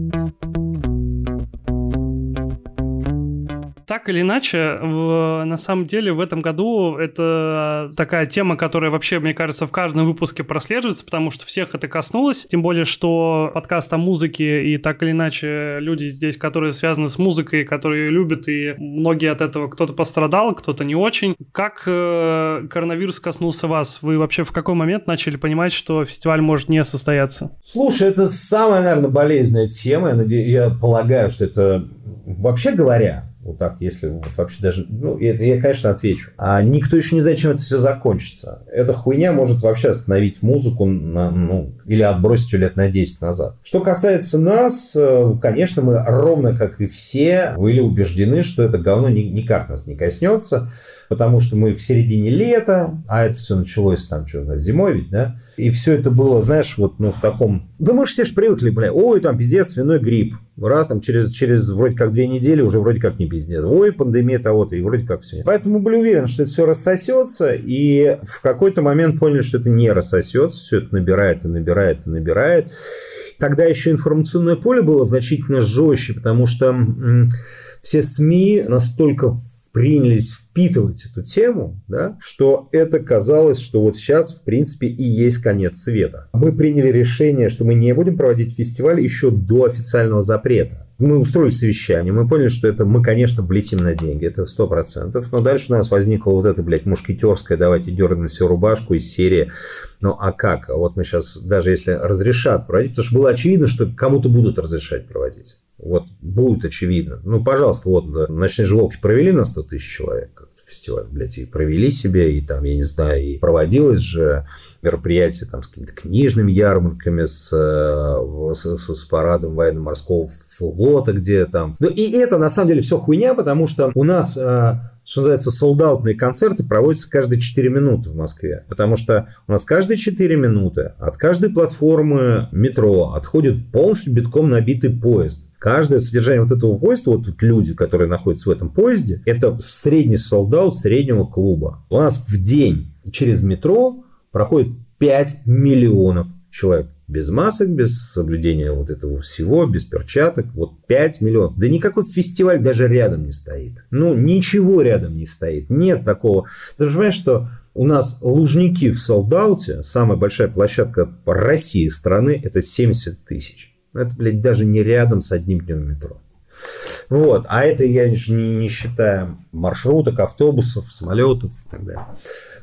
Так или иначе, в, на самом деле в этом году это такая тема, которая вообще, мне кажется, в каждом выпуске прослеживается, потому что всех это коснулось. Тем более, что подкаст о музыке и так или иначе люди здесь, которые связаны с музыкой, которые любят, и многие от этого кто-то пострадал, кто-то не очень. Как э, коронавирус коснулся вас? Вы вообще в какой момент начали понимать, что фестиваль может не состояться? Слушай, это самая, наверное, болезненная тема. Я полагаю, что это вообще говоря, вот так, если вот вообще даже... Ну, это я, конечно, отвечу. А никто еще не знает, чем это все закончится. Эта хуйня может вообще остановить музыку на, ну, или отбросить ее лет на 10 назад. Что касается нас, э, конечно, мы ровно как и все были убеждены, что это говно никак нас не коснется потому что мы в середине лета, а это все началось там что зимой ведь, да, и все это было, знаешь, вот ну, в таком... Да мы же все же привыкли, бля, ой, там пиздец, свиной грипп, раз там через, через вроде как две недели уже вроде как не пиздец, ой, пандемия того-то, и вроде как все. Поэтому были уверены, что это все рассосется, и в какой-то момент поняли, что это не рассосется, все это набирает и набирает и набирает. Тогда еще информационное поле было значительно жестче, потому что все СМИ настолько принялись впитывать эту тему, да, что это казалось, что вот сейчас, в принципе, и есть конец света. Мы приняли решение, что мы не будем проводить фестиваль еще до официального запрета. Мы устроили совещание, мы поняли, что это мы, конечно, влетим на деньги, это сто процентов, но дальше у нас возникла вот эта, блядь, мушкетерская, давайте дернем всю рубашку из серии, ну а как? Вот мы сейчас, даже если разрешат проводить, потому что было очевидно, что кому-то будут разрешать проводить. Вот будет очевидно. Ну, пожалуйста, вот «Ночные живолки» провели на 100 тысяч человек фестиваль, блядь, и провели себе, и там, я не знаю, и проводилось же мероприятие там с какими-то книжными ярмарками, с, э, с, с парадом военно-морского флота, где там... Ну, и это, на самом деле, все хуйня, потому что у нас э, что называется, солдатные концерты проводятся каждые 4 минуты в Москве. Потому что у нас каждые 4 минуты от каждой платформы метро отходит полностью битком набитый поезд. Каждое содержание вот этого поезда, вот тут люди, которые находятся в этом поезде, это средний солдат среднего клуба. У нас в день через метро проходит 5 миллионов человек. Без масок, без соблюдения вот этого всего, без перчаток. Вот 5 миллионов. Да никакой фестиваль даже рядом не стоит. Ну, ничего рядом не стоит. Нет такого. Ты понимаешь, что у нас Лужники в Солдауте, самая большая площадка России страны, это 70 тысяч. Это, блядь, даже не рядом с одним днем метро. Вот. А это я не, не считаю маршруток, автобусов, самолетов и так далее.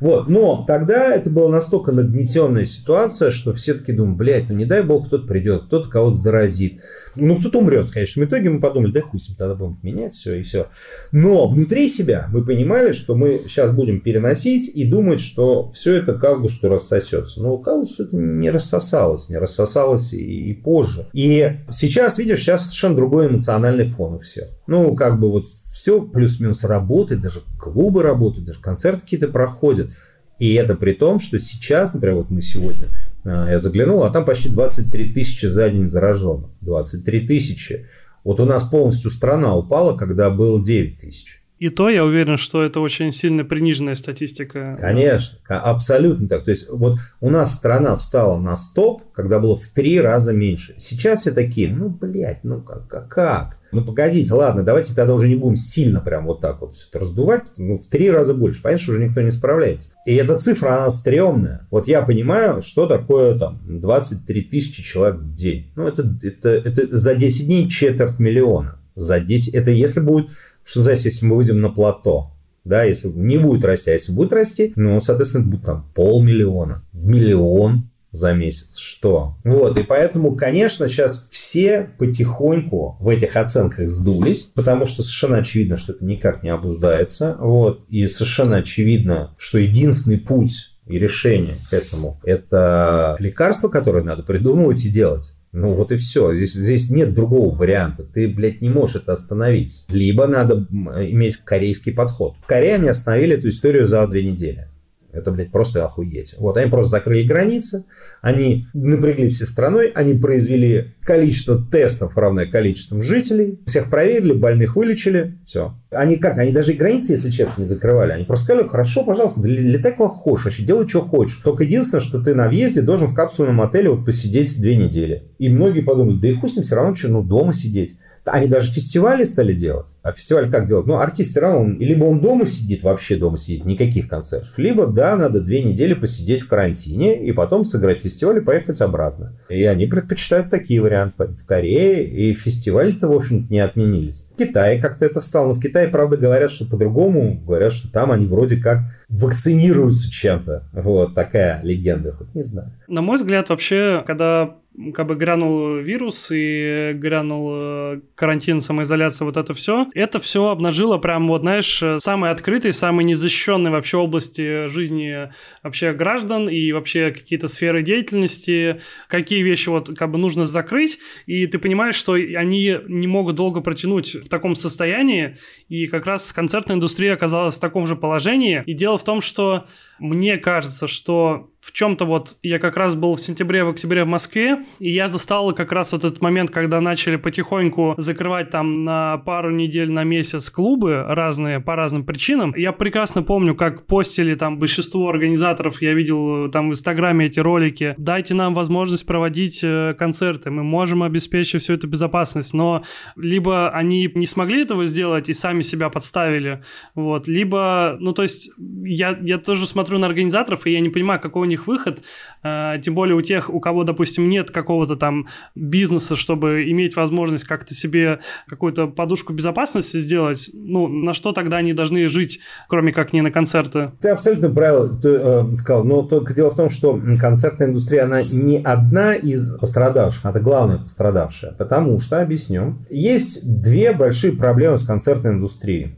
Вот. Но тогда это была настолько нагнетенная ситуация, что все таки думают, блядь, ну не дай бог кто-то придет, кто-то кого-то заразит. Ну, кто-то умрет, конечно. В итоге мы подумали, да хуй тогда будем менять все и все. Но внутри себя мы понимали, что мы сейчас будем переносить и думать, что все это к августу рассосется. Но к августу это не рассосалось, не рассосалось и, и позже. И сейчас, видишь, сейчас совершенно другой эмоциональный фон у всех. Ну, как бы вот все плюс-минус работает, даже клубы работают, даже концерты какие-то проходят. И это при том, что сейчас, например, вот мы сегодня, а, я заглянул, а там почти 23 тысячи за день зараженных. 23 тысячи. Вот у нас полностью страна упала, когда было 9 тысяч. И то я уверен, что это очень сильно приниженная статистика. Конечно, абсолютно так. То есть вот у нас страна встала на стоп, когда было в три раза меньше. Сейчас все такие, ну, блядь, ну как, как, как? Ну, погодите, ладно, давайте тогда уже не будем сильно прям вот так вот все это раздувать, ну, в три раза больше. Понятно, что уже никто не справляется. И эта цифра, она стрёмная. Вот я понимаю, что такое там 23 тысячи человек в день. Ну, это, это, это за 10 дней четверть миллиона. За 10, это если будет что называется, если мы выйдем на плато, да, если не будет расти, а если будет расти, ну, соответственно, будет там полмиллиона, миллион за месяц. Что? Вот, и поэтому, конечно, сейчас все потихоньку в этих оценках сдулись, потому что совершенно очевидно, что это никак не обуздается. Вот, и совершенно очевидно, что единственный путь и решение к этому – это лекарство, которое надо придумывать и делать. Ну вот и все. Здесь, здесь нет другого варианта. Ты, блядь, не можешь это остановить. Либо надо иметь корейский подход. В Корее они остановили эту историю за две недели. Это, блядь, просто охуеть. Вот, они просто закрыли границы, они напрягли все страной, они произвели количество тестов, равное количеству жителей, всех проверили, больных вылечили, все. Они как, они даже и границы, если честно, не закрывали. Они просто сказали, хорошо, пожалуйста, летай куда хочешь, вообще делай, что хочешь. Только единственное, что ты на въезде должен в капсульном отеле вот посидеть две недели. И многие подумали, да и хуй с ним все равно, что, ну, дома сидеть. Они даже фестивали стали делать. А фестиваль как делать? Ну, артист все равно, он, либо он дома сидит, вообще дома сидит, никаких концертов, либо, да, надо две недели посидеть в карантине и потом сыграть фестиваль и поехать обратно. И они предпочитают такие варианты. В Корее и фестивали-то, в общем-то, не отменились. В Китае как-то это встало. Но в Китае, правда, говорят, что по-другому. Говорят, что там они вроде как вакцинируются чем-то. Вот такая легенда. Хоть не знаю. На мой взгляд, вообще, когда как бы грянул вирус и грянул э, карантин, самоизоляция, вот это все, это все обнажило прям вот, знаешь, самые открытые, самые незащищенные вообще области жизни вообще граждан и вообще какие-то сферы деятельности, какие вещи вот как бы нужно закрыть, и ты понимаешь, что они не могут долго протянуть в таком состоянии, и как раз концертная индустрия оказалась в таком же положении, и дело в том, что мне кажется, что в чем-то вот я как раз был в сентябре, в октябре в Москве, и я застал как раз вот этот момент, когда начали потихоньку закрывать там на пару недель, на месяц клубы разные по разным причинам. Я прекрасно помню, как постили там большинство организаторов, я видел там в Инстаграме эти ролики, дайте нам возможность проводить э, концерты, мы можем обеспечить всю эту безопасность, но либо они не смогли этого сделать и сами себя подставили, вот, либо, ну то есть я, я тоже смотрю на организаторов, и я не понимаю, какой у них выход, э, тем более у тех, у кого, допустим, нет какого-то там бизнеса, чтобы иметь возможность как-то себе какую-то подушку безопасности сделать, ну, на что тогда они должны жить, кроме как не на концерты? Ты абсолютно правильно э, сказал, но только дело в том, что концертная индустрия, она не одна из пострадавших, это главная пострадавшая, потому что, объясню, есть две большие проблемы с концертной индустрией.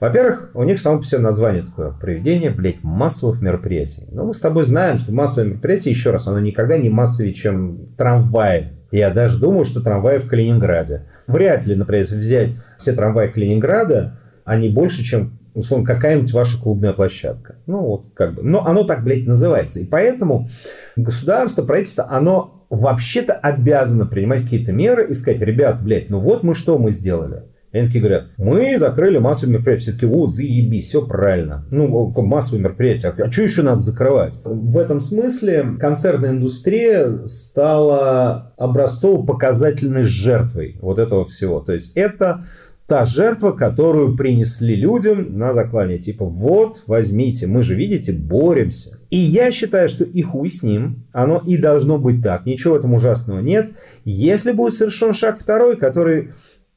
Во-первых, у них само по себе название такое, проведение, блядь, массовых мероприятий. Но мы с тобой знаем, что массовое мероприятие, еще раз, оно никогда не массовее, чем трамвай. Я даже думаю, что трамваи в Калининграде. Вряд ли, например, если взять все трамваи Калининграда, они больше, чем условно, какая-нибудь ваша клубная площадка. Ну, вот как бы. Но оно так, блядь, называется. И поэтому государство, правительство, оно вообще-то обязано принимать какие-то меры и сказать, ребят, блядь, ну вот мы что мы сделали. Они такие говорят, мы закрыли массовые мероприятия. Все таки о, заебись, все правильно. Ну, массовые мероприятия, а что еще надо закрывать? В этом смысле концертная индустрия стала образцово-показательной жертвой вот этого всего. То есть это та жертва, которую принесли людям на заклание. Типа, вот, возьмите, мы же, видите, боремся. И я считаю, что и хуй с ним, оно и должно быть так. Ничего в этом ужасного нет. Если будет совершен шаг второй, который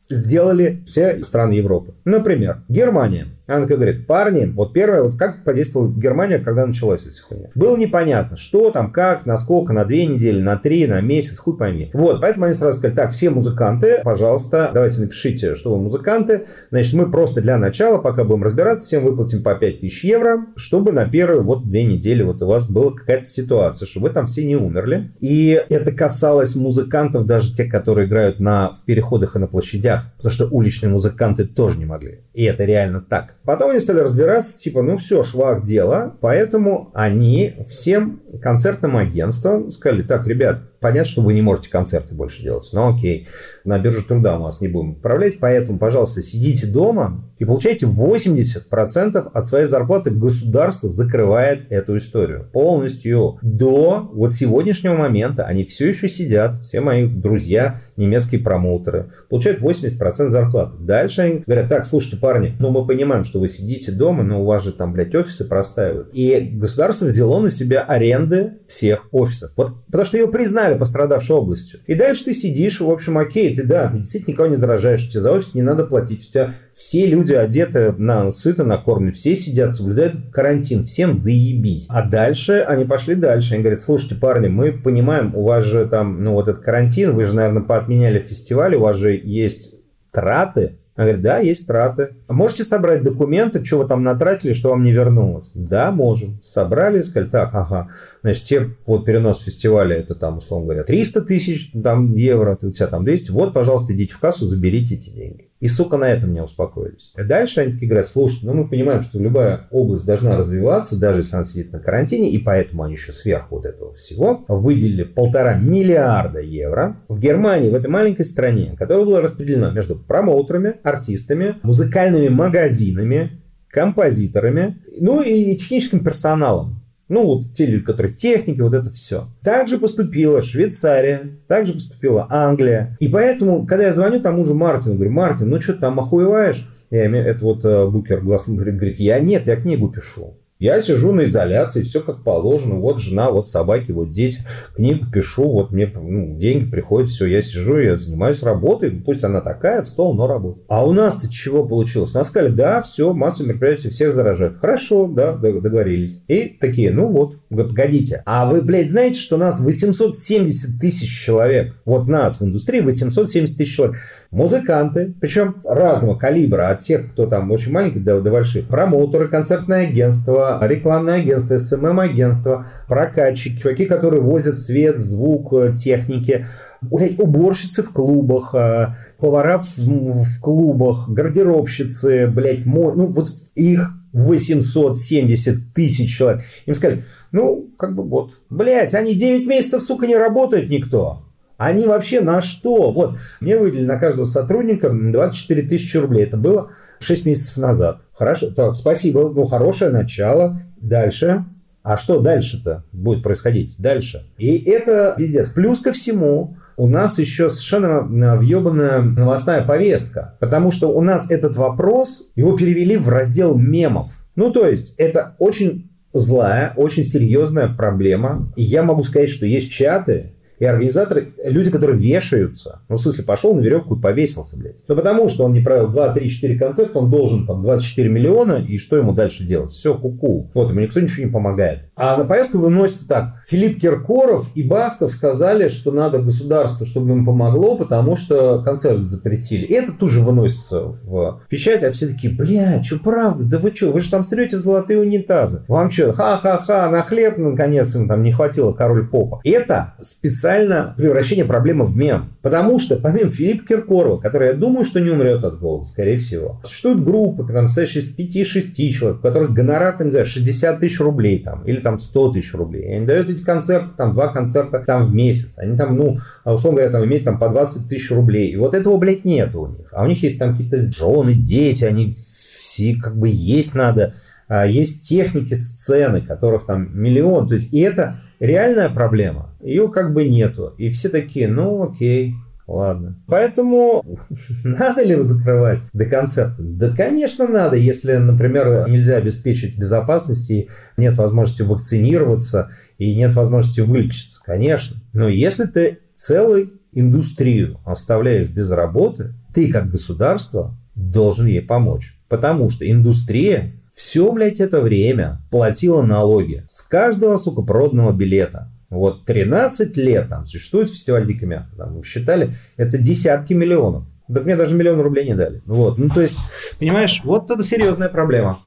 сделали все страны Европы. Например, Германия. Она такая говорит, парни, вот первое, вот как подействовала Германия, когда началась эта хуйня. Было непонятно, что там, как, на сколько, на две недели, на три, на месяц, хуй пойми. Вот, поэтому они сразу сказали, так, все музыканты, пожалуйста, давайте напишите, что вы музыканты. Значит, мы просто для начала, пока будем разбираться, всем выплатим по 5000 евро, чтобы на первые вот две недели вот у вас была какая-то ситуация, чтобы вы там все не умерли. И это касалось музыкантов, даже тех, которые играют на, в переходах и на площадях, потому что уличные музыканты тоже не могли. И это реально так. Потом они стали разбираться, типа, ну все, швах дело, поэтому они всем концертным агентствам сказали, так, ребят, понятно, что вы не можете концерты больше делать. Ну окей, на бирже труда мы вас не будем отправлять, поэтому, пожалуйста, сидите дома и получайте 80% от своей зарплаты. Государство закрывает эту историю полностью. До вот сегодняшнего момента они все еще сидят, все мои друзья, немецкие промоутеры, получают 80% зарплаты. Дальше они говорят, так, слушайте, парни, ну мы понимаем, что вы сидите дома, но у вас же там, блядь, офисы простаивают. И государство взяло на себя аренды всех офисов. Вот потому что ее признали пострадавшей областью. И дальше ты сидишь, в общем, окей, ты да, ты действительно никого не заражаешь, тебе за офис не надо платить, у тебя все люди одеты на сыто, накормлены, все сидят, соблюдают карантин, всем заебись. А дальше они пошли дальше, они говорят, слушайте, парни, мы понимаем, у вас же там, ну вот этот карантин, вы же, наверное, поотменяли фестиваль, у вас же есть траты, она говорит, да, есть траты. А можете собрать документы, что вы там натратили, что вам не вернулось? Да, можем. Собрали, сказали, так, ага, значит, те, вот перенос фестиваля, это там, условно говоря, 300 тысяч там, евро, у тебя там 200, вот, пожалуйста, идите в кассу, заберите эти деньги. И, сука, на этом не успокоились. Дальше они такие говорят, слушайте, ну мы понимаем, что любая область должна развиваться, даже если она сидит на карантине, и поэтому они еще сверху вот этого всего выделили полтора миллиарда евро в Германии, в этой маленькой стране, которая была распределена между промоутерами, артистами, музыкальными магазинами, композиторами, ну и техническим персоналом. Ну, вот те люди, которые техники, вот это все. Также поступила Швейцария, также поступила Англия. И поэтому, когда я звоню тому же Мартину, говорю, Мартин, ну что ты там охуеваешь? Я имею, это вот э, Букер глаз говорит, я нет, я книгу пишу. Я сижу на изоляции, все как положено. Вот жена, вот собаки, вот дети. Книгу пишу, вот мне ну, деньги приходят, все, я сижу, я занимаюсь работой. Пусть она такая, в стол, но работает. А у нас-то чего получилось? Нас сказали, да, все, массовые мероприятия всех заражают. Хорошо, да, договорились. И такие, ну вот, погодите. А вы, блядь, знаете, что нас 870 тысяч человек? Вот нас в индустрии 870 тысяч человек музыканты, причем разного калибра, от тех, кто там очень маленький до, до больших, промоутеры, концертное агентство, рекламное агентство, СММ-агентство, прокатчики, чуваки, которые возят свет, звук, э, техники, блядь, уборщицы в клубах, э, повара в, в клубах, гардеробщицы, блядь, мо... ну вот их 870 тысяч человек. Им сказали, ну, как бы вот, блядь, они 9 месяцев, сука, не работают никто. Они вообще на что? Вот, мне выделили на каждого сотрудника 24 тысячи рублей. Это было 6 месяцев назад. Хорошо, так, спасибо, ну, хорошее начало. Дальше. А что дальше-то будет происходить? Дальше. И это пиздец. Плюс ко всему, у нас еще совершенно въебанная новостная повестка. Потому что у нас этот вопрос, его перевели в раздел мемов. Ну, то есть, это очень злая, очень серьезная проблема. И я могу сказать, что есть чаты, и организаторы, люди, которые вешаются, ну, в смысле, пошел на веревку и повесился, блядь. Ну, потому что он не провел 2, 3, 4 концерта, он должен там 24 миллиона, и что ему дальше делать? Все, куку. Вот, ему никто ничего не помогает. А на повестку выносится так. Филипп Киркоров и Басков сказали, что надо государство, чтобы им помогло, потому что концерт запретили. И это тоже выносится в печать, а все такие, бля, что правда? Да вы что, вы же там стрете в золотые унитазы. Вам что, ха-ха-ха, на хлеб, наконец, им там не хватило король попа. Это специально специально превращение проблемы в мем. Потому что помимо Филиппа Киркорова, который, я думаю, что не умрет от голода, скорее всего, существуют группы, там, состоящие из 5-6 человек, у которых гонорар, там, не знаю, 60 тысяч рублей там, или там 100 тысяч рублей. И они дают эти концерты, там, два концерта там в месяц. Они там, ну, условно говоря, там имеют там по 20 тысяч рублей. И вот этого, блядь, нет у них. А у них есть там какие-то жены, дети, они все как бы есть надо. А есть техники сцены, которых там миллион. То есть, и это реальная проблема. Ее как бы нету. И все такие, ну окей, Ладно. Поэтому надо ли закрывать до концерта? Да, конечно, надо, если, например, нельзя обеспечить безопасность и нет возможности вакцинироваться и нет возможности вылечиться, конечно. Но если ты целую индустрию оставляешь без работы, ты как государство должен ей помочь. Потому что индустрия все, блядь, это время платила налоги с каждого, сука, проданного билета. Вот 13 лет там существует фестиваль Дикой Мяты. Там, считали, это десятки миллионов. Так мне даже миллион рублей не дали. Вот. Ну, то есть, понимаешь, вот это серьезная проблема.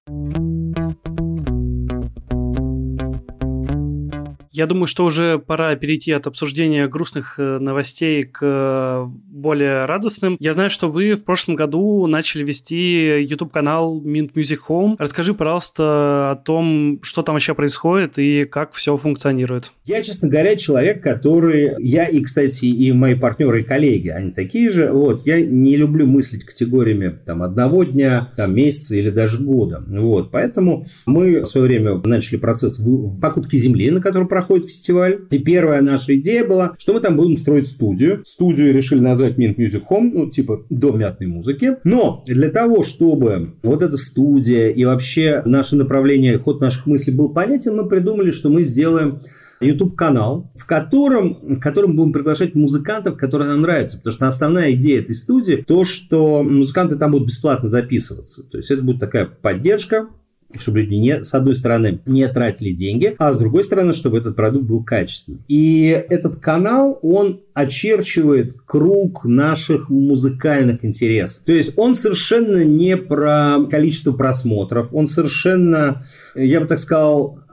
Я думаю, что уже пора перейти от обсуждения грустных э, новостей к э, более радостным. Я знаю, что вы в прошлом году начали вести YouTube-канал Mint Music Home. Расскажи, пожалуйста, о том, что там вообще происходит и как все функционирует. Я, честно говоря, человек, который... Я и, кстати, и мои партнеры и коллеги, они такие же. Вот, я не люблю мыслить категориями там, одного дня, там, месяца или даже года. Вот, поэтому мы в свое время начали процесс покупки земли, на которой проходит проходит фестиваль. И первая наша идея была, что мы там будем строить студию. Студию решили назвать Mint Music Home, ну, типа дом мятной музыки. Но для того, чтобы вот эта студия и вообще наше направление, ход наших мыслей был понятен, мы придумали, что мы сделаем YouTube-канал, в котором, в котором будем приглашать музыкантов, которые нам нравятся. Потому что основная идея этой студии то, что музыканты там будут бесплатно записываться. То есть это будет такая поддержка чтобы люди, не, с одной стороны, не тратили деньги, а с другой стороны, чтобы этот продукт был качественным. И этот канал, он очерчивает круг наших музыкальных интересов. То есть он совершенно не про количество просмотров, он совершенно, я бы так сказал,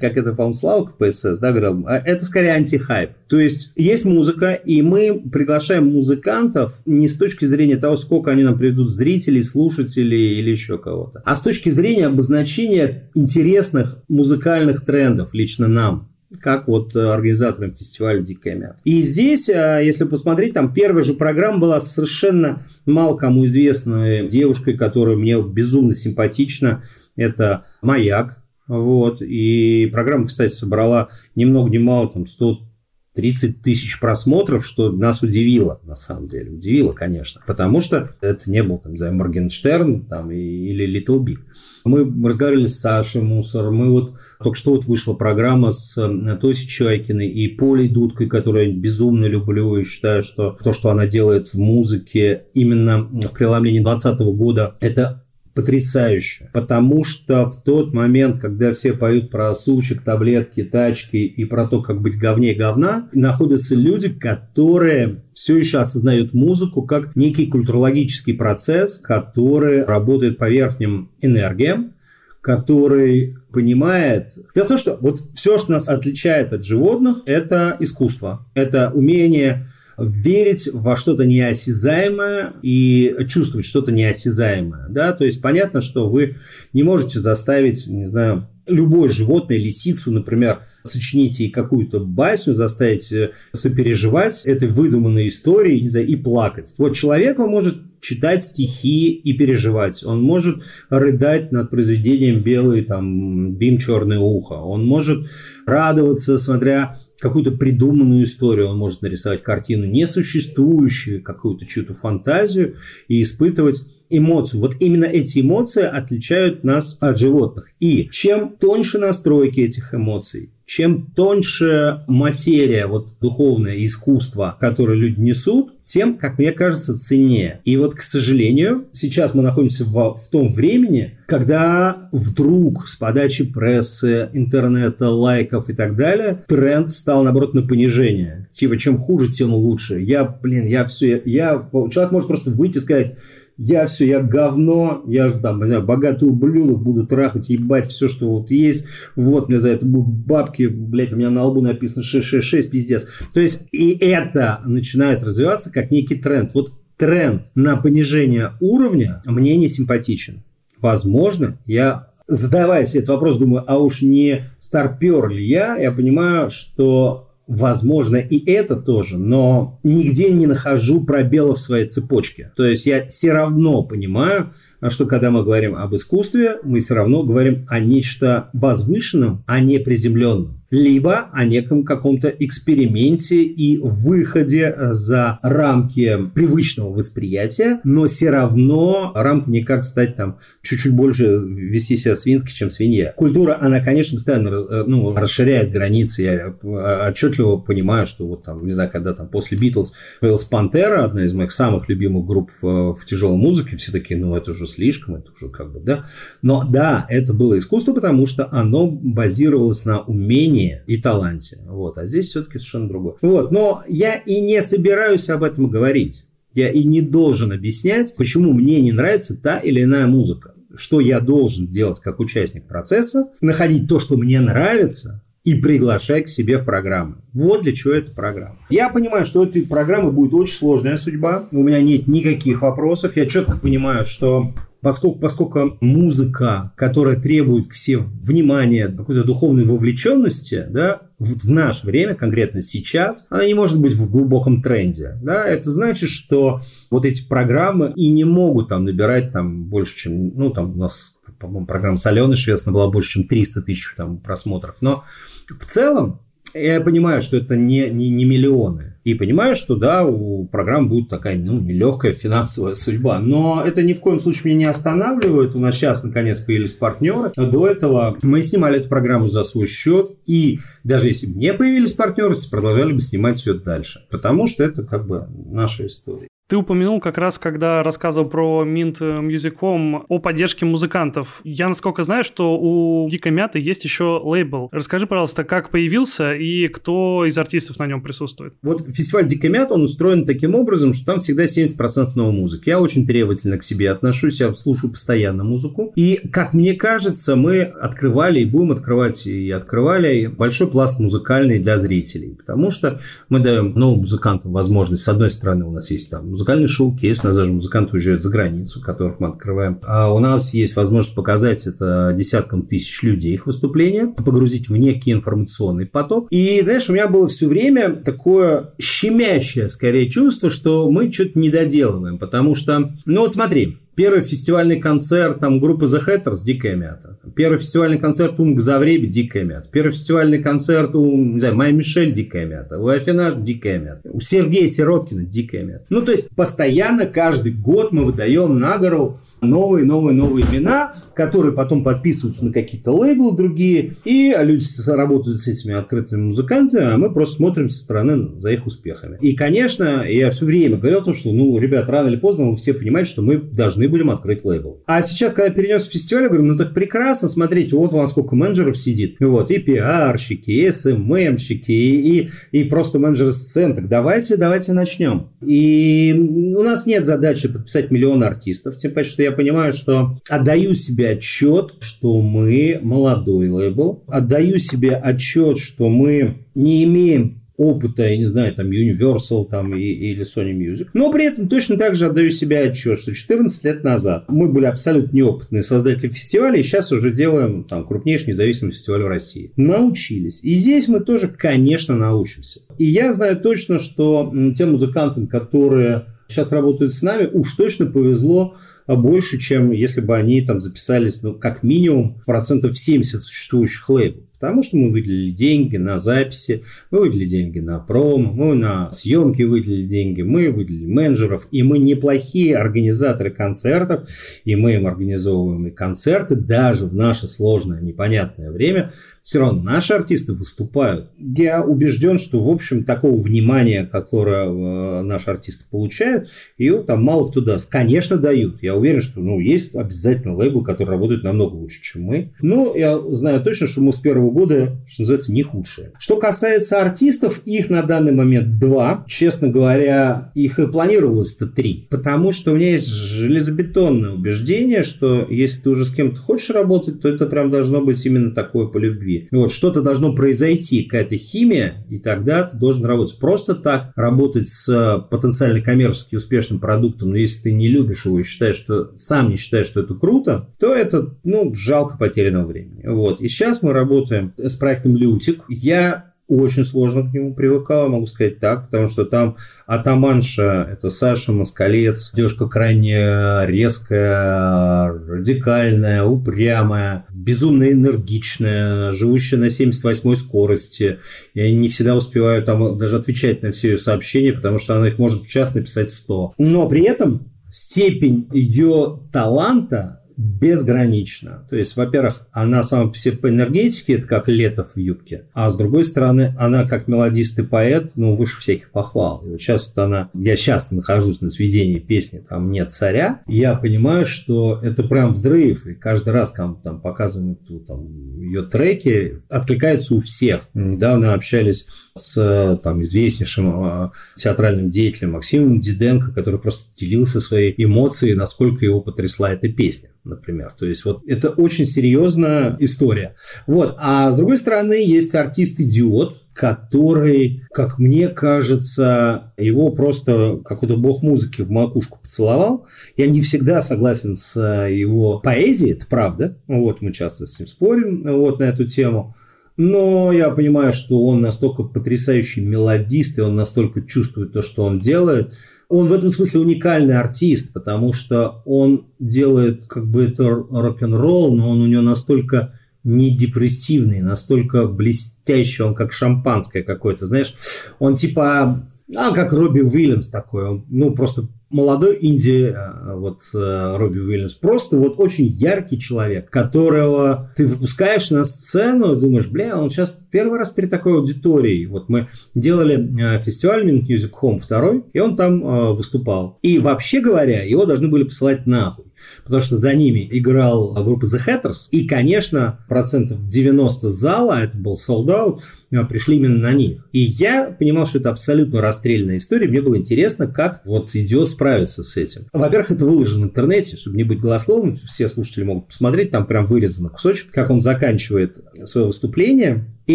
как это, по-моему, Слава КПСС, да, говорил, а это скорее антихайп. То есть есть музыка, и мы приглашаем музыкантов не с точки зрения того, сколько они нам приведут зрителей, слушателей или еще кого-то, а с точки зрения обозначения интересных музыкальных трендов лично нам как вот э, организаторам фестиваля «Дикая мята». И здесь, э, если посмотреть, там первая же программа была совершенно мало кому известной девушкой, которая мне безумно симпатична. Это «Маяк». Вот. И программа, кстати, собрала ни много ни мало, там 130 тысяч просмотров, что нас удивило, на самом деле. Удивило, конечно. Потому что это не был, там, не знаю, Моргенштерн там, или Little Big. Мы разговаривали с Сашей Мусор, мы вот только что вот вышла программа с э, Тосей Чайкиной и Полей Дудкой, которую я безумно люблю и считаю, что то, что она делает в музыке именно в преломлении 2020 года, это потрясающе. Потому что в тот момент, когда все поют про сучек, таблетки, тачки и про то, как быть говнее говна, находятся люди, которые все еще осознают музыку как некий культурологический процесс, который работает по верхним энергиям, который понимает... Дело в том, что вот все, что нас отличает от животных, это искусство. Это умение верить во что-то неосязаемое и чувствовать что-то неосязаемое. Да? То есть понятно, что вы не можете заставить, не знаю, любое животное, лисицу, например, сочинить ей какую-то басню, заставить э, сопереживать этой выдуманной истории не знаю, и плакать. Вот человек, он может читать стихи и переживать. Он может рыдать над произведением «Белый там, бим черное ухо». Он может радоваться, смотря какую-то придуманную историю, он может нарисовать картину несуществующую, какую-то чью-то фантазию и испытывать эмоцию. Вот именно эти эмоции отличают нас от животных. И чем тоньше настройки этих эмоций, чем тоньше материя, вот духовное искусство, которое люди несут, тем, как мне кажется, ценнее. И вот, к сожалению, сейчас мы находимся в, в том времени, когда вдруг с подачи прессы, интернета, лайков и так далее, тренд стал, наоборот, на понижение. Типа, чем хуже, тем лучше. Я, блин, я все... Я, человек может просто выйти и сказать, я все, я говно, я же там, не знаю, богатый ублюдок, буду трахать, ебать все, что вот есть, вот мне за это будут бабки, блядь, у меня на лбу написано 666, пиздец. То есть и это начинает развиваться как некий тренд. Вот тренд на понижение уровня мне не симпатичен. Возможно, я задавая себе этот вопрос, думаю, а уж не старпер ли я, я понимаю, что Возможно, и это тоже, но нигде не нахожу пробела в своей цепочке. То есть я все равно понимаю, что когда мы говорим об искусстве, мы все равно говорим о нечто возвышенном, а не приземленном либо о неком каком-то эксперименте и выходе за рамки привычного восприятия, но все равно рамка не как стать там чуть-чуть больше вести себя свински, чем свинья. Культура, она, конечно, постоянно э, ну, расширяет границы. Я э, отчетливо понимаю, что вот там, не знаю, когда там после Битлз появилась Пантера, одна из моих самых любимых групп в, в тяжелой музыке, все такие, ну это уже слишком, это уже как бы, да. Но да, это было искусство, потому что оно базировалось на умении умении и таланте. Вот. А здесь все-таки совершенно другое. Вот. Но я и не собираюсь об этом говорить. Я и не должен объяснять, почему мне не нравится та или иная музыка. Что я должен делать как участник процесса, находить то, что мне нравится, и приглашать к себе в программы. Вот для чего эта программа. Я понимаю, что этой программы будет очень сложная судьба. У меня нет никаких вопросов. Я четко понимаю, что поскольку, поскольку музыка, которая требует к себе внимания, какой-то духовной вовлеченности, да, вот в наше время, конкретно сейчас, она не может быть в глубоком тренде. Да? Это значит, что вот эти программы и не могут там набирать там больше, чем, ну, там у нас, по-моему, программа «Соленый швец» была больше, чем 300 тысяч там просмотров. Но в целом я понимаю, что это не, не, не миллионы. И понимаю, что да, у программ будет такая ну, нелегкая финансовая судьба. Но это ни в коем случае меня не останавливает. У нас сейчас наконец появились партнеры. До этого мы снимали эту программу за свой счет. И даже если бы не появились партнеры, продолжали бы снимать все дальше. Потому что это как бы наша история. Ты упомянул как раз, когда рассказывал про Mint Music.com о поддержке музыкантов. Я, насколько знаю, что у Дикой Мяты есть еще лейбл. Расскажи, пожалуйста, как появился и кто из артистов на нем присутствует? Вот фестиваль Дикая Мята, он устроен таким образом, что там всегда 70% новой музыки. Я очень требовательно к себе отношусь, я слушаю постоянно музыку. И, как мне кажется, мы открывали и будем открывать, и открывали большой пласт музыкальный для зрителей. Потому что мы даем новым музыкантам возможность, с одной стороны, у нас есть там музыкальный шоу-кейс, у нас даже музыканты уезжают за границу, которых мы открываем. А у нас есть возможность показать это десяткам тысяч людей их выступления, погрузить в некий информационный поток. И, знаешь, у меня было все время такое щемящее, скорее, чувство, что мы что-то не доделываем, потому что, ну вот смотри, Первый фестивальный концерт там группы The Hatters «Дикая мята». Первый фестивальный концерт у Мгзавреби «Дикая мята». Первый фестивальный концерт у, не знаю, Майя Мишель «Дикая мята». У Афинаж «Дикая мята». У Сергея Сироткина «Дикая мята». Ну, то есть, постоянно каждый год мы выдаем на гору новые, новые, новые имена, которые потом подписываются на какие-то лейблы другие, и люди работают с этими открытыми музыкантами, а мы просто смотрим со стороны за их успехами. И, конечно, я все время говорил о том, что, ну, ребят, рано или поздно мы все понимают, что мы должны будем открыть лейбл. А сейчас, когда перенес в фестиваль, я говорю, ну так прекрасно, смотрите, вот у вас сколько менеджеров сидит, вот, и пиарщики, и СММщики, и, и, и просто менеджеры сцен, так давайте, давайте начнем. И у нас нет задачи подписать миллион артистов, тем паче, что я понимаю, что отдаю себе отчет, что мы молодой лейбл, отдаю себе отчет, что мы не имеем опыта, я не знаю, там Universal там, и, или Sony Music. Но при этом точно так же отдаю себе отчет, что 14 лет назад мы были абсолютно неопытные создатели фестиваля, и сейчас уже делаем там, крупнейший независимый фестиваль в России. Научились. И здесь мы тоже, конечно, научимся. И я знаю точно, что тем музыкантам, которые сейчас работают с нами, уж точно повезло больше, чем если бы они там записались, ну, как минимум, процентов 70 существующих лейблов. Потому что мы выделили деньги на записи, мы выделили деньги на промо, мы на съемки выделили деньги, мы выделили менеджеров, и мы неплохие организаторы концертов, и мы им организовываем и концерты даже в наше сложное, непонятное время. Все равно наши артисты выступают. Я убежден, что, в общем, такого внимания, которое э, наши артисты получают, ее там мало кто даст. Конечно, дают. Я уверен, что ну, есть обязательно лейбл, который работает намного лучше, чем мы. Но я знаю точно, что мы с первого года, что называется, не худшие. Что касается артистов, их на данный момент два. Честно говоря, их и планировалось-то три. Потому что у меня есть железобетонное убеждение, что если ты уже с кем-то хочешь работать, то это прям должно быть именно такое по любви. Вот, что-то должно произойти, какая-то химия, и тогда ты должен работать. Просто так работать с потенциально коммерчески успешным продуктом, но если ты не любишь его и считаешь, что сам не считаешь, что это круто, то это, ну, жалко потерянного времени. Вот. И сейчас мы работаем с проектом Лютик. Я очень сложно к нему привыкала, могу сказать так, потому что там атаманша, это Саша Москалец, девушка крайне резкая, радикальная, упрямая, безумно энергичная, живущая на 78-й скорости. Я не всегда успеваю там даже отвечать на все ее сообщения, потому что она их может в час написать 100. Но при этом степень ее таланта безгранично. То есть, во-первых, она сама по себе по энергетике, это как лето в юбке, а с другой стороны, она как мелодист и поэт, ну, выше всяких похвал. И вот сейчас вот она, я сейчас нахожусь на сведении песни «Там нет царя», и я понимаю, что это прям взрыв, и каждый раз, когда там показывают там, ее треки, откликаются у всех. Недавно общались с там, известнейшим а, театральным деятелем Максимом Диденко, который просто делился своей эмоцией, насколько его потрясла эта песня, например. То есть вот это очень серьезная история. Вот. А с другой стороны, есть артист-идиот, который, как мне кажется, его просто какой-то бог музыки в макушку поцеловал. Я не всегда согласен с его поэзией, это правда. Вот мы часто с ним спорим вот, на эту тему. Но я понимаю, что он настолько потрясающий мелодист, и он настолько чувствует то, что он делает. Он в этом смысле уникальный артист, потому что он делает как бы это рок-н-ролл, но он у него настолько не депрессивный, настолько блестящий, он как шампанское какое-то, знаешь, он типа, а, как Робби Уильямс такой, он, ну, просто молодой инди, э, вот э, Робби Уильямс, просто вот очень яркий человек, которого ты выпускаешь на сцену думаешь, бля, он сейчас первый раз перед такой аудиторией. Вот мы делали э, фестиваль Mint Music Home второй, и он там выступал. И вообще говоря, его должны были посылать нахуй потому что за ними играл группа The Hatters, и, конечно, процентов 90 зала, это был sold out, а, пришли именно на них. И я понимал, что это абсолютно расстрельная история, мне было интересно, как вот идиот справиться с этим. Во-первых, это выложено в интернете, чтобы не быть голословным, все слушатели могут посмотреть, там прям вырезано кусочек, как он заканчивает свое выступление, и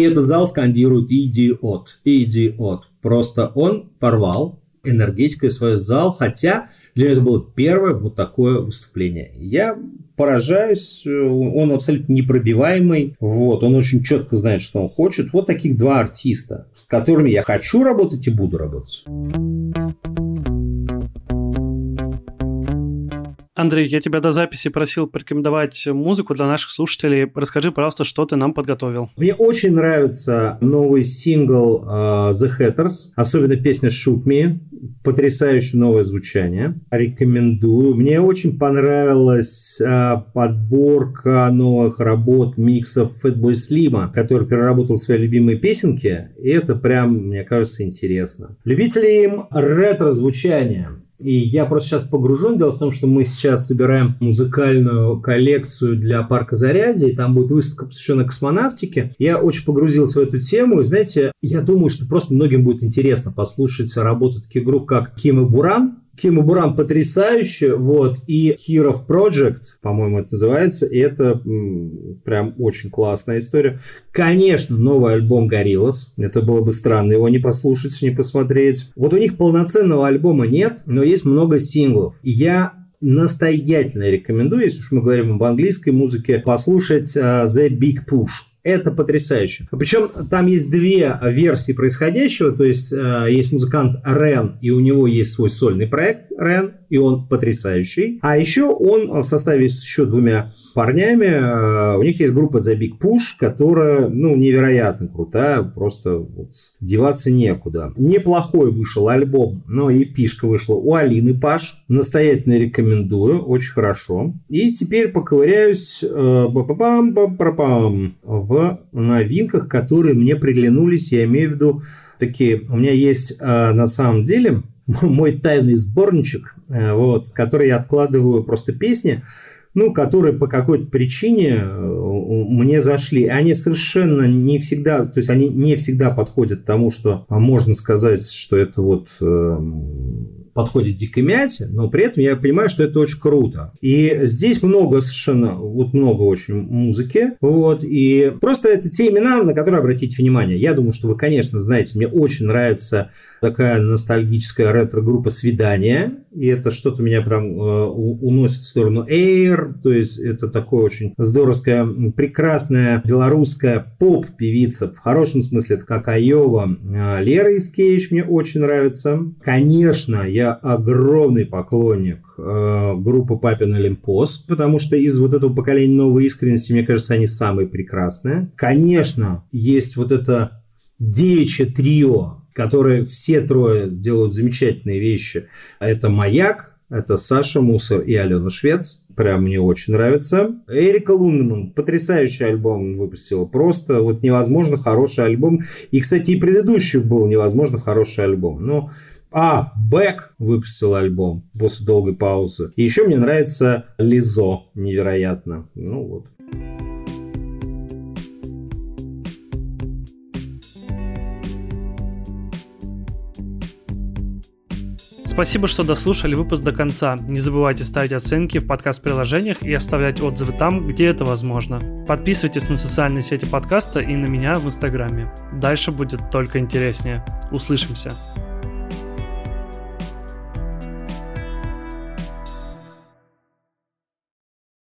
этот зал скандирует «Идиот», «Идиот». Просто он порвал энергетикой свой зал, хотя для этого было первое вот такое выступление. Я поражаюсь, э, он абсолютно непробиваемый, вот, он очень четко знает, что он хочет. Вот таких два артиста, с которыми я хочу работать и буду работать. Андрей, я тебя до записи просил порекомендовать музыку для наших слушателей. Расскажи, пожалуйста, что ты нам подготовил. Мне очень нравится новый сингл uh, The Hatters, особенно песня Shoot Me. Потрясающее новое звучание. Рекомендую. Мне очень понравилась uh, подборка новых работ, миксов Fatboy Slim, который переработал свои любимые песенки. И это прям, мне кажется, интересно. Любители им ретро-звучания и я просто сейчас погружен. Дело в том, что мы сейчас собираем музыкальную коллекцию для парка Зарядье, и там будет выставка, посвященная космонавтике. Я очень погрузился в эту тему, и знаете, я думаю, что просто многим будет интересно послушать работу таких групп, как Ким и Буран, Кима Буран потрясающе, вот, и Hero Project, по-моему, это называется, и это м, прям очень классная история. Конечно, новый альбом Gorillaz, это было бы странно его не послушать, не посмотреть. Вот у них полноценного альбома нет, но есть много синглов. И я настоятельно рекомендую, если уж мы говорим об английской музыке, послушать uh, The Big Push. Это потрясающе. Причем там есть две версии происходящего. То есть э, есть музыкант Рен, и у него есть свой сольный проект Рен, и он потрясающий. А еще он в составе с еще двумя парнями. Э, у них есть группа The Big Push, которая, ну, невероятно крутая. Просто вот, деваться некуда. Неплохой вышел альбом, но и пишка вышла у Алины Паш. Настоятельно рекомендую. Очень хорошо. И теперь поковыряюсь э, в новинках, которые мне приглянулись, я имею в виду такие, у меня есть э, на самом деле мой тайный сборничек вот, в которой я откладываю просто песни, ну, которые по какой-то причине э, мне зашли. Они совершенно не всегда, то есть они не всегда подходят тому, что можно сказать, что это вот подходит дикой мяте, но при этом я понимаю, что это очень круто. И здесь много совершенно, вот много очень музыки, вот, и просто это те имена, на которые обратите внимание. Я думаю, что вы, конечно, знаете, мне очень нравится такая ностальгическая ретро-группа «Свидание», и это что-то меня прям э, уносит в сторону Air, то есть это такое очень здоровская, прекрасная белорусская поп-певица, в хорошем смысле, это как Айова. Э, Лера Кейдж мне очень нравится. Конечно, я огромный поклонник э, группы Папин Олимпос, потому что из вот этого поколения новой искренности, мне кажется, они самые прекрасные. Конечно, есть вот это девичье трио, которые все трое делают замечательные вещи. Это «Маяк», это Саша Мусор и Алена Швец. Прям мне очень нравится. Эрика Лунман потрясающий альбом выпустила. Просто вот невозможно хороший альбом. И, кстати, и предыдущий был невозможно хороший альбом. Но а, Бэк выпустил альбом после долгой паузы. И еще мне нравится Лизо. Невероятно. Ну вот. Спасибо, что дослушали выпуск до конца. Не забывайте ставить оценки в подкаст-приложениях и оставлять отзывы там, где это возможно. Подписывайтесь на социальные сети подкаста и на меня в Инстаграме. Дальше будет только интереснее. Услышимся.